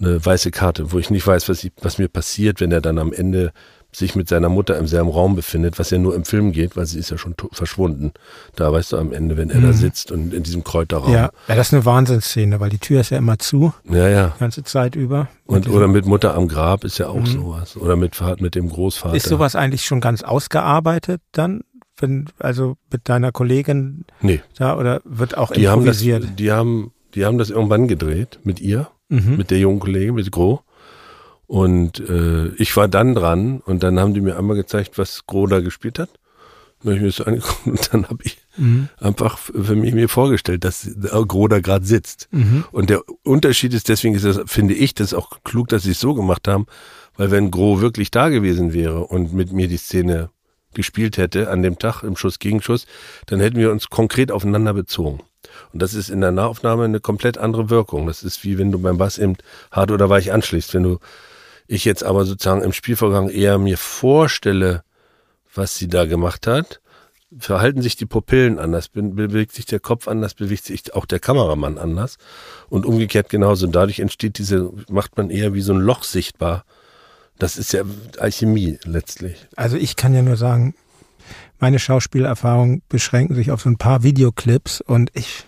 eine weiße Karte, wo ich nicht weiß, was, ich, was mir passiert, wenn er dann am Ende sich mit seiner Mutter im selben Raum befindet, was ja nur im Film geht, weil sie ist ja schon verschwunden. Da weißt du am Ende, wenn er da sitzt und in diesem Kräuterraum. Ja, ja, das ist eine Wahnsinnsszene, weil die Tür ist ja immer zu, ja. ja. die ganze Zeit über. Und, oder mit Mutter am Grab ist ja auch sowas. Oder mit, mit dem Großvater. Mhm. ist sowas eigentlich schon ganz ausgearbeitet dann? Wenn, also mit deiner Kollegin Nee, da oder wird auch die haben, das, improvisiert? die, haben, die haben das irgendwann gedreht mit ihr, Mhm. mit der jungen Kollegin, mit Gro. Und äh, ich war dann dran und dann haben die mir einmal gezeigt, was Gro da gespielt hat. Dann habe ich mir das so [laughs] angeguckt und dann habe ich Mhm. einfach für mich mir vorgestellt, dass Gro da gerade sitzt. Mhm. Und der Unterschied ist, deswegen ist das, finde ich, das ist auch klug, dass sie es so gemacht haben, weil wenn Gro wirklich da gewesen wäre und mit mir die Szene gespielt hätte an dem Tag im Schuss Gegenschuss, dann hätten wir uns konkret aufeinander bezogen. Und das ist in der Nahaufnahme eine komplett andere Wirkung. Das ist wie wenn du beim Bass eben hart oder weich anschließt. Wenn du, ich jetzt aber sozusagen im Spielvorgang eher mir vorstelle, was sie da gemacht hat, verhalten sich die Pupillen anders, be- bewegt sich der Kopf anders, bewegt sich auch der Kameramann anders und umgekehrt genauso. Und dadurch entsteht diese, macht man eher wie so ein Loch sichtbar Das ist ja Alchemie letztlich. Also ich kann ja nur sagen, meine Schauspielerfahrungen beschränken sich auf so ein paar Videoclips und ich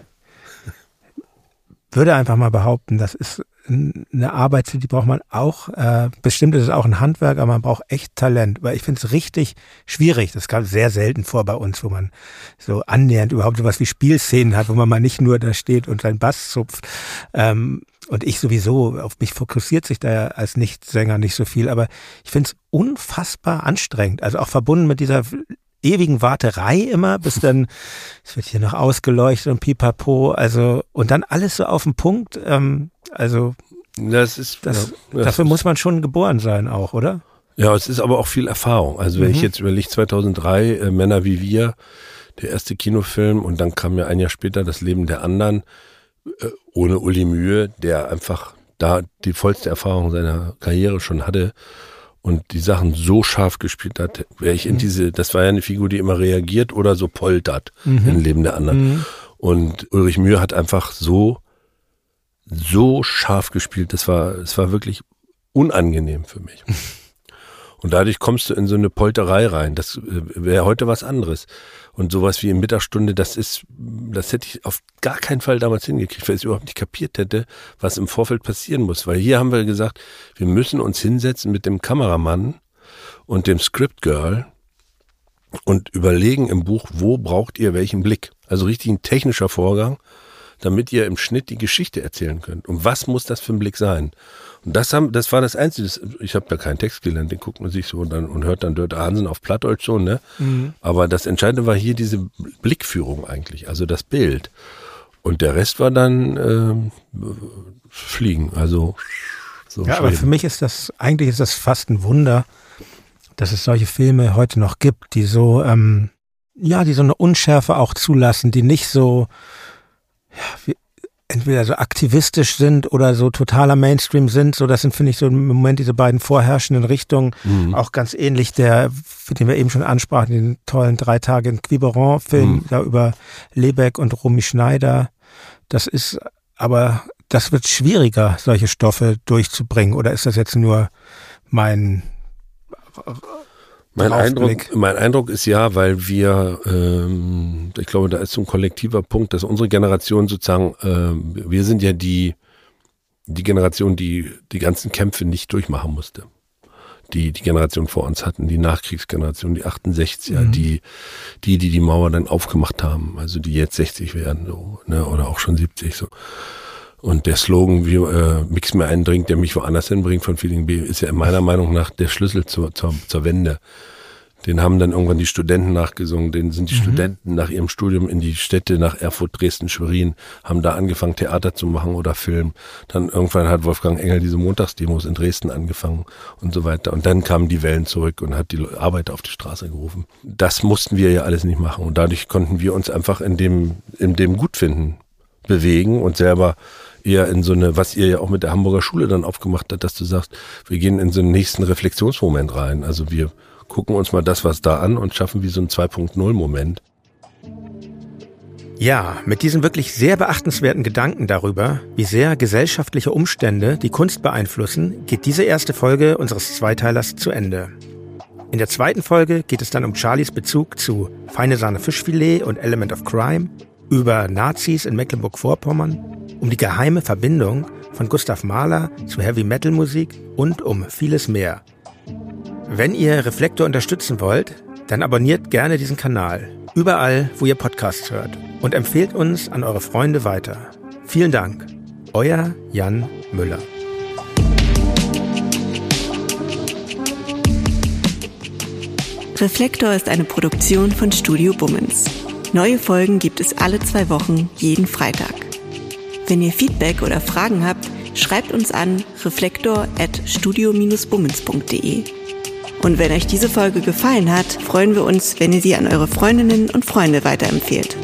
würde einfach mal behaupten, das ist eine Arbeit, die braucht man auch. Äh, bestimmt ist es auch ein Handwerk, aber man braucht echt Talent. Weil ich finde es richtig schwierig. Das kam sehr selten vor bei uns, wo man so annähernd überhaupt sowas wie Spielszenen hat, wo man mal nicht nur da steht und seinen Bass zupft. Ähm, und ich sowieso, auf mich fokussiert sich da ja als Nichtsänger nicht so viel. Aber ich finde es unfassbar anstrengend. Also auch verbunden mit dieser ewigen Warterei immer, bis [laughs] dann, es wird hier noch ausgeleuchtet und pipapo, also, und dann alles so auf den Punkt, ähm, also, das ist, das, ja, dafür muss man schon geboren sein auch, oder? Ja, es ist aber auch viel Erfahrung. Also wenn mhm. ich jetzt überlege, 2003, äh, Männer wie wir, der erste Kinofilm und dann kam ja ein Jahr später das Leben der anderen, äh, ohne Uli Mühe, der einfach da die vollste Erfahrung seiner Karriere schon hatte und die Sachen so scharf gespielt hat, wäre ich in mhm. diese, das war ja eine Figur, die immer reagiert oder so poltert mhm. im Leben der anderen. Mhm. Und Ulrich Mühe hat einfach so, so scharf gespielt, das war, es war wirklich unangenehm für mich. [laughs] Und dadurch kommst du in so eine Polterei rein. Das äh, wäre heute was anderes. Und sowas wie in Mittagsstunde, das ist, das hätte ich auf gar keinen Fall damals hingekriegt, weil ich überhaupt nicht kapiert hätte, was im Vorfeld passieren muss. Weil hier haben wir gesagt, wir müssen uns hinsetzen mit dem Kameramann und dem Script Girl und überlegen im Buch, wo braucht ihr welchen Blick. Also richtig ein technischer Vorgang, damit ihr im Schnitt die Geschichte erzählen könnt. Und was muss das für ein Blick sein? Und das, haben, das war das Einzige. Ich habe da keinen Text gelernt, den guckt man sich so und, dann, und hört dann Dörte Hansen auf Plattdeutsch so, ne? Mhm. Aber das Entscheidende war hier diese Blickführung eigentlich, also das Bild. Und der Rest war dann äh, Fliegen, also so Ja, aber für mich ist das, eigentlich ist das fast ein Wunder, dass es solche Filme heute noch gibt, die so, ähm, ja, die so eine Unschärfe auch zulassen, die nicht so, ja, wie, entweder so aktivistisch sind oder so totaler Mainstream sind. So, das sind, finde ich, so im Moment diese beiden vorherrschenden Richtungen. Mhm. Auch ganz ähnlich der, für den wir eben schon ansprachen, den tollen drei Tage in Quiberon-Film mhm. da über Lebeck und Romy Schneider. Das ist, aber das wird schwieriger, solche Stoffe durchzubringen. Oder ist das jetzt nur mein mein Eindruck, mein Eindruck ist ja, weil wir, ähm, ich glaube, da ist so ein kollektiver Punkt, dass unsere Generation sozusagen, äh, wir sind ja die, die Generation, die die ganzen Kämpfe nicht durchmachen musste. Die die Generation vor uns hatten, die Nachkriegsgeneration, die 68er, mhm. die, die, die die Mauer dann aufgemacht haben, also die jetzt 60 werden, so, ne, oder auch schon 70, so. Und der Slogan, wie äh, Mix mir einen Drink, der mich woanders hinbringt von Feeling B, ist ja meiner Meinung nach der Schlüssel zur, zur, zur Wende. Den haben dann irgendwann die Studenten nachgesungen, den sind die mhm. Studenten nach ihrem Studium in die Städte nach Erfurt, Dresden, Schwerin, haben da angefangen Theater zu machen oder Film. Dann irgendwann hat Wolfgang Engel diese Montagsdemos in Dresden angefangen und so weiter. Und dann kamen die Wellen zurück und hat die Arbeiter auf die Straße gerufen. Das mussten wir ja alles nicht machen und dadurch konnten wir uns einfach in dem, in dem Gutfinden bewegen und selber eher in so eine, was ihr ja auch mit der Hamburger Schule dann aufgemacht habt, dass du sagst, wir gehen in so einen nächsten Reflexionsmoment rein. Also wir gucken uns mal das, was da an und schaffen wie so ein 2.0-Moment. Ja, mit diesen wirklich sehr beachtenswerten Gedanken darüber, wie sehr gesellschaftliche Umstände die Kunst beeinflussen, geht diese erste Folge unseres Zweiteilers zu Ende. In der zweiten Folge geht es dann um Charlies Bezug zu Feine Sahne Fischfilet und Element of Crime, über Nazis in Mecklenburg-Vorpommern, um die geheime Verbindung von Gustav Mahler zu Heavy Metal Musik und um vieles mehr. Wenn ihr Reflektor unterstützen wollt, dann abonniert gerne diesen Kanal, überall, wo ihr Podcasts hört und empfehlt uns an eure Freunde weiter. Vielen Dank. Euer Jan Müller. Reflektor ist eine Produktion von Studio Bummens. Neue Folgen gibt es alle zwei Wochen, jeden Freitag. Wenn ihr Feedback oder Fragen habt, schreibt uns an reflektor.studio-bummens.de. Und wenn euch diese Folge gefallen hat, freuen wir uns, wenn ihr sie an eure Freundinnen und Freunde weiterempfehlt.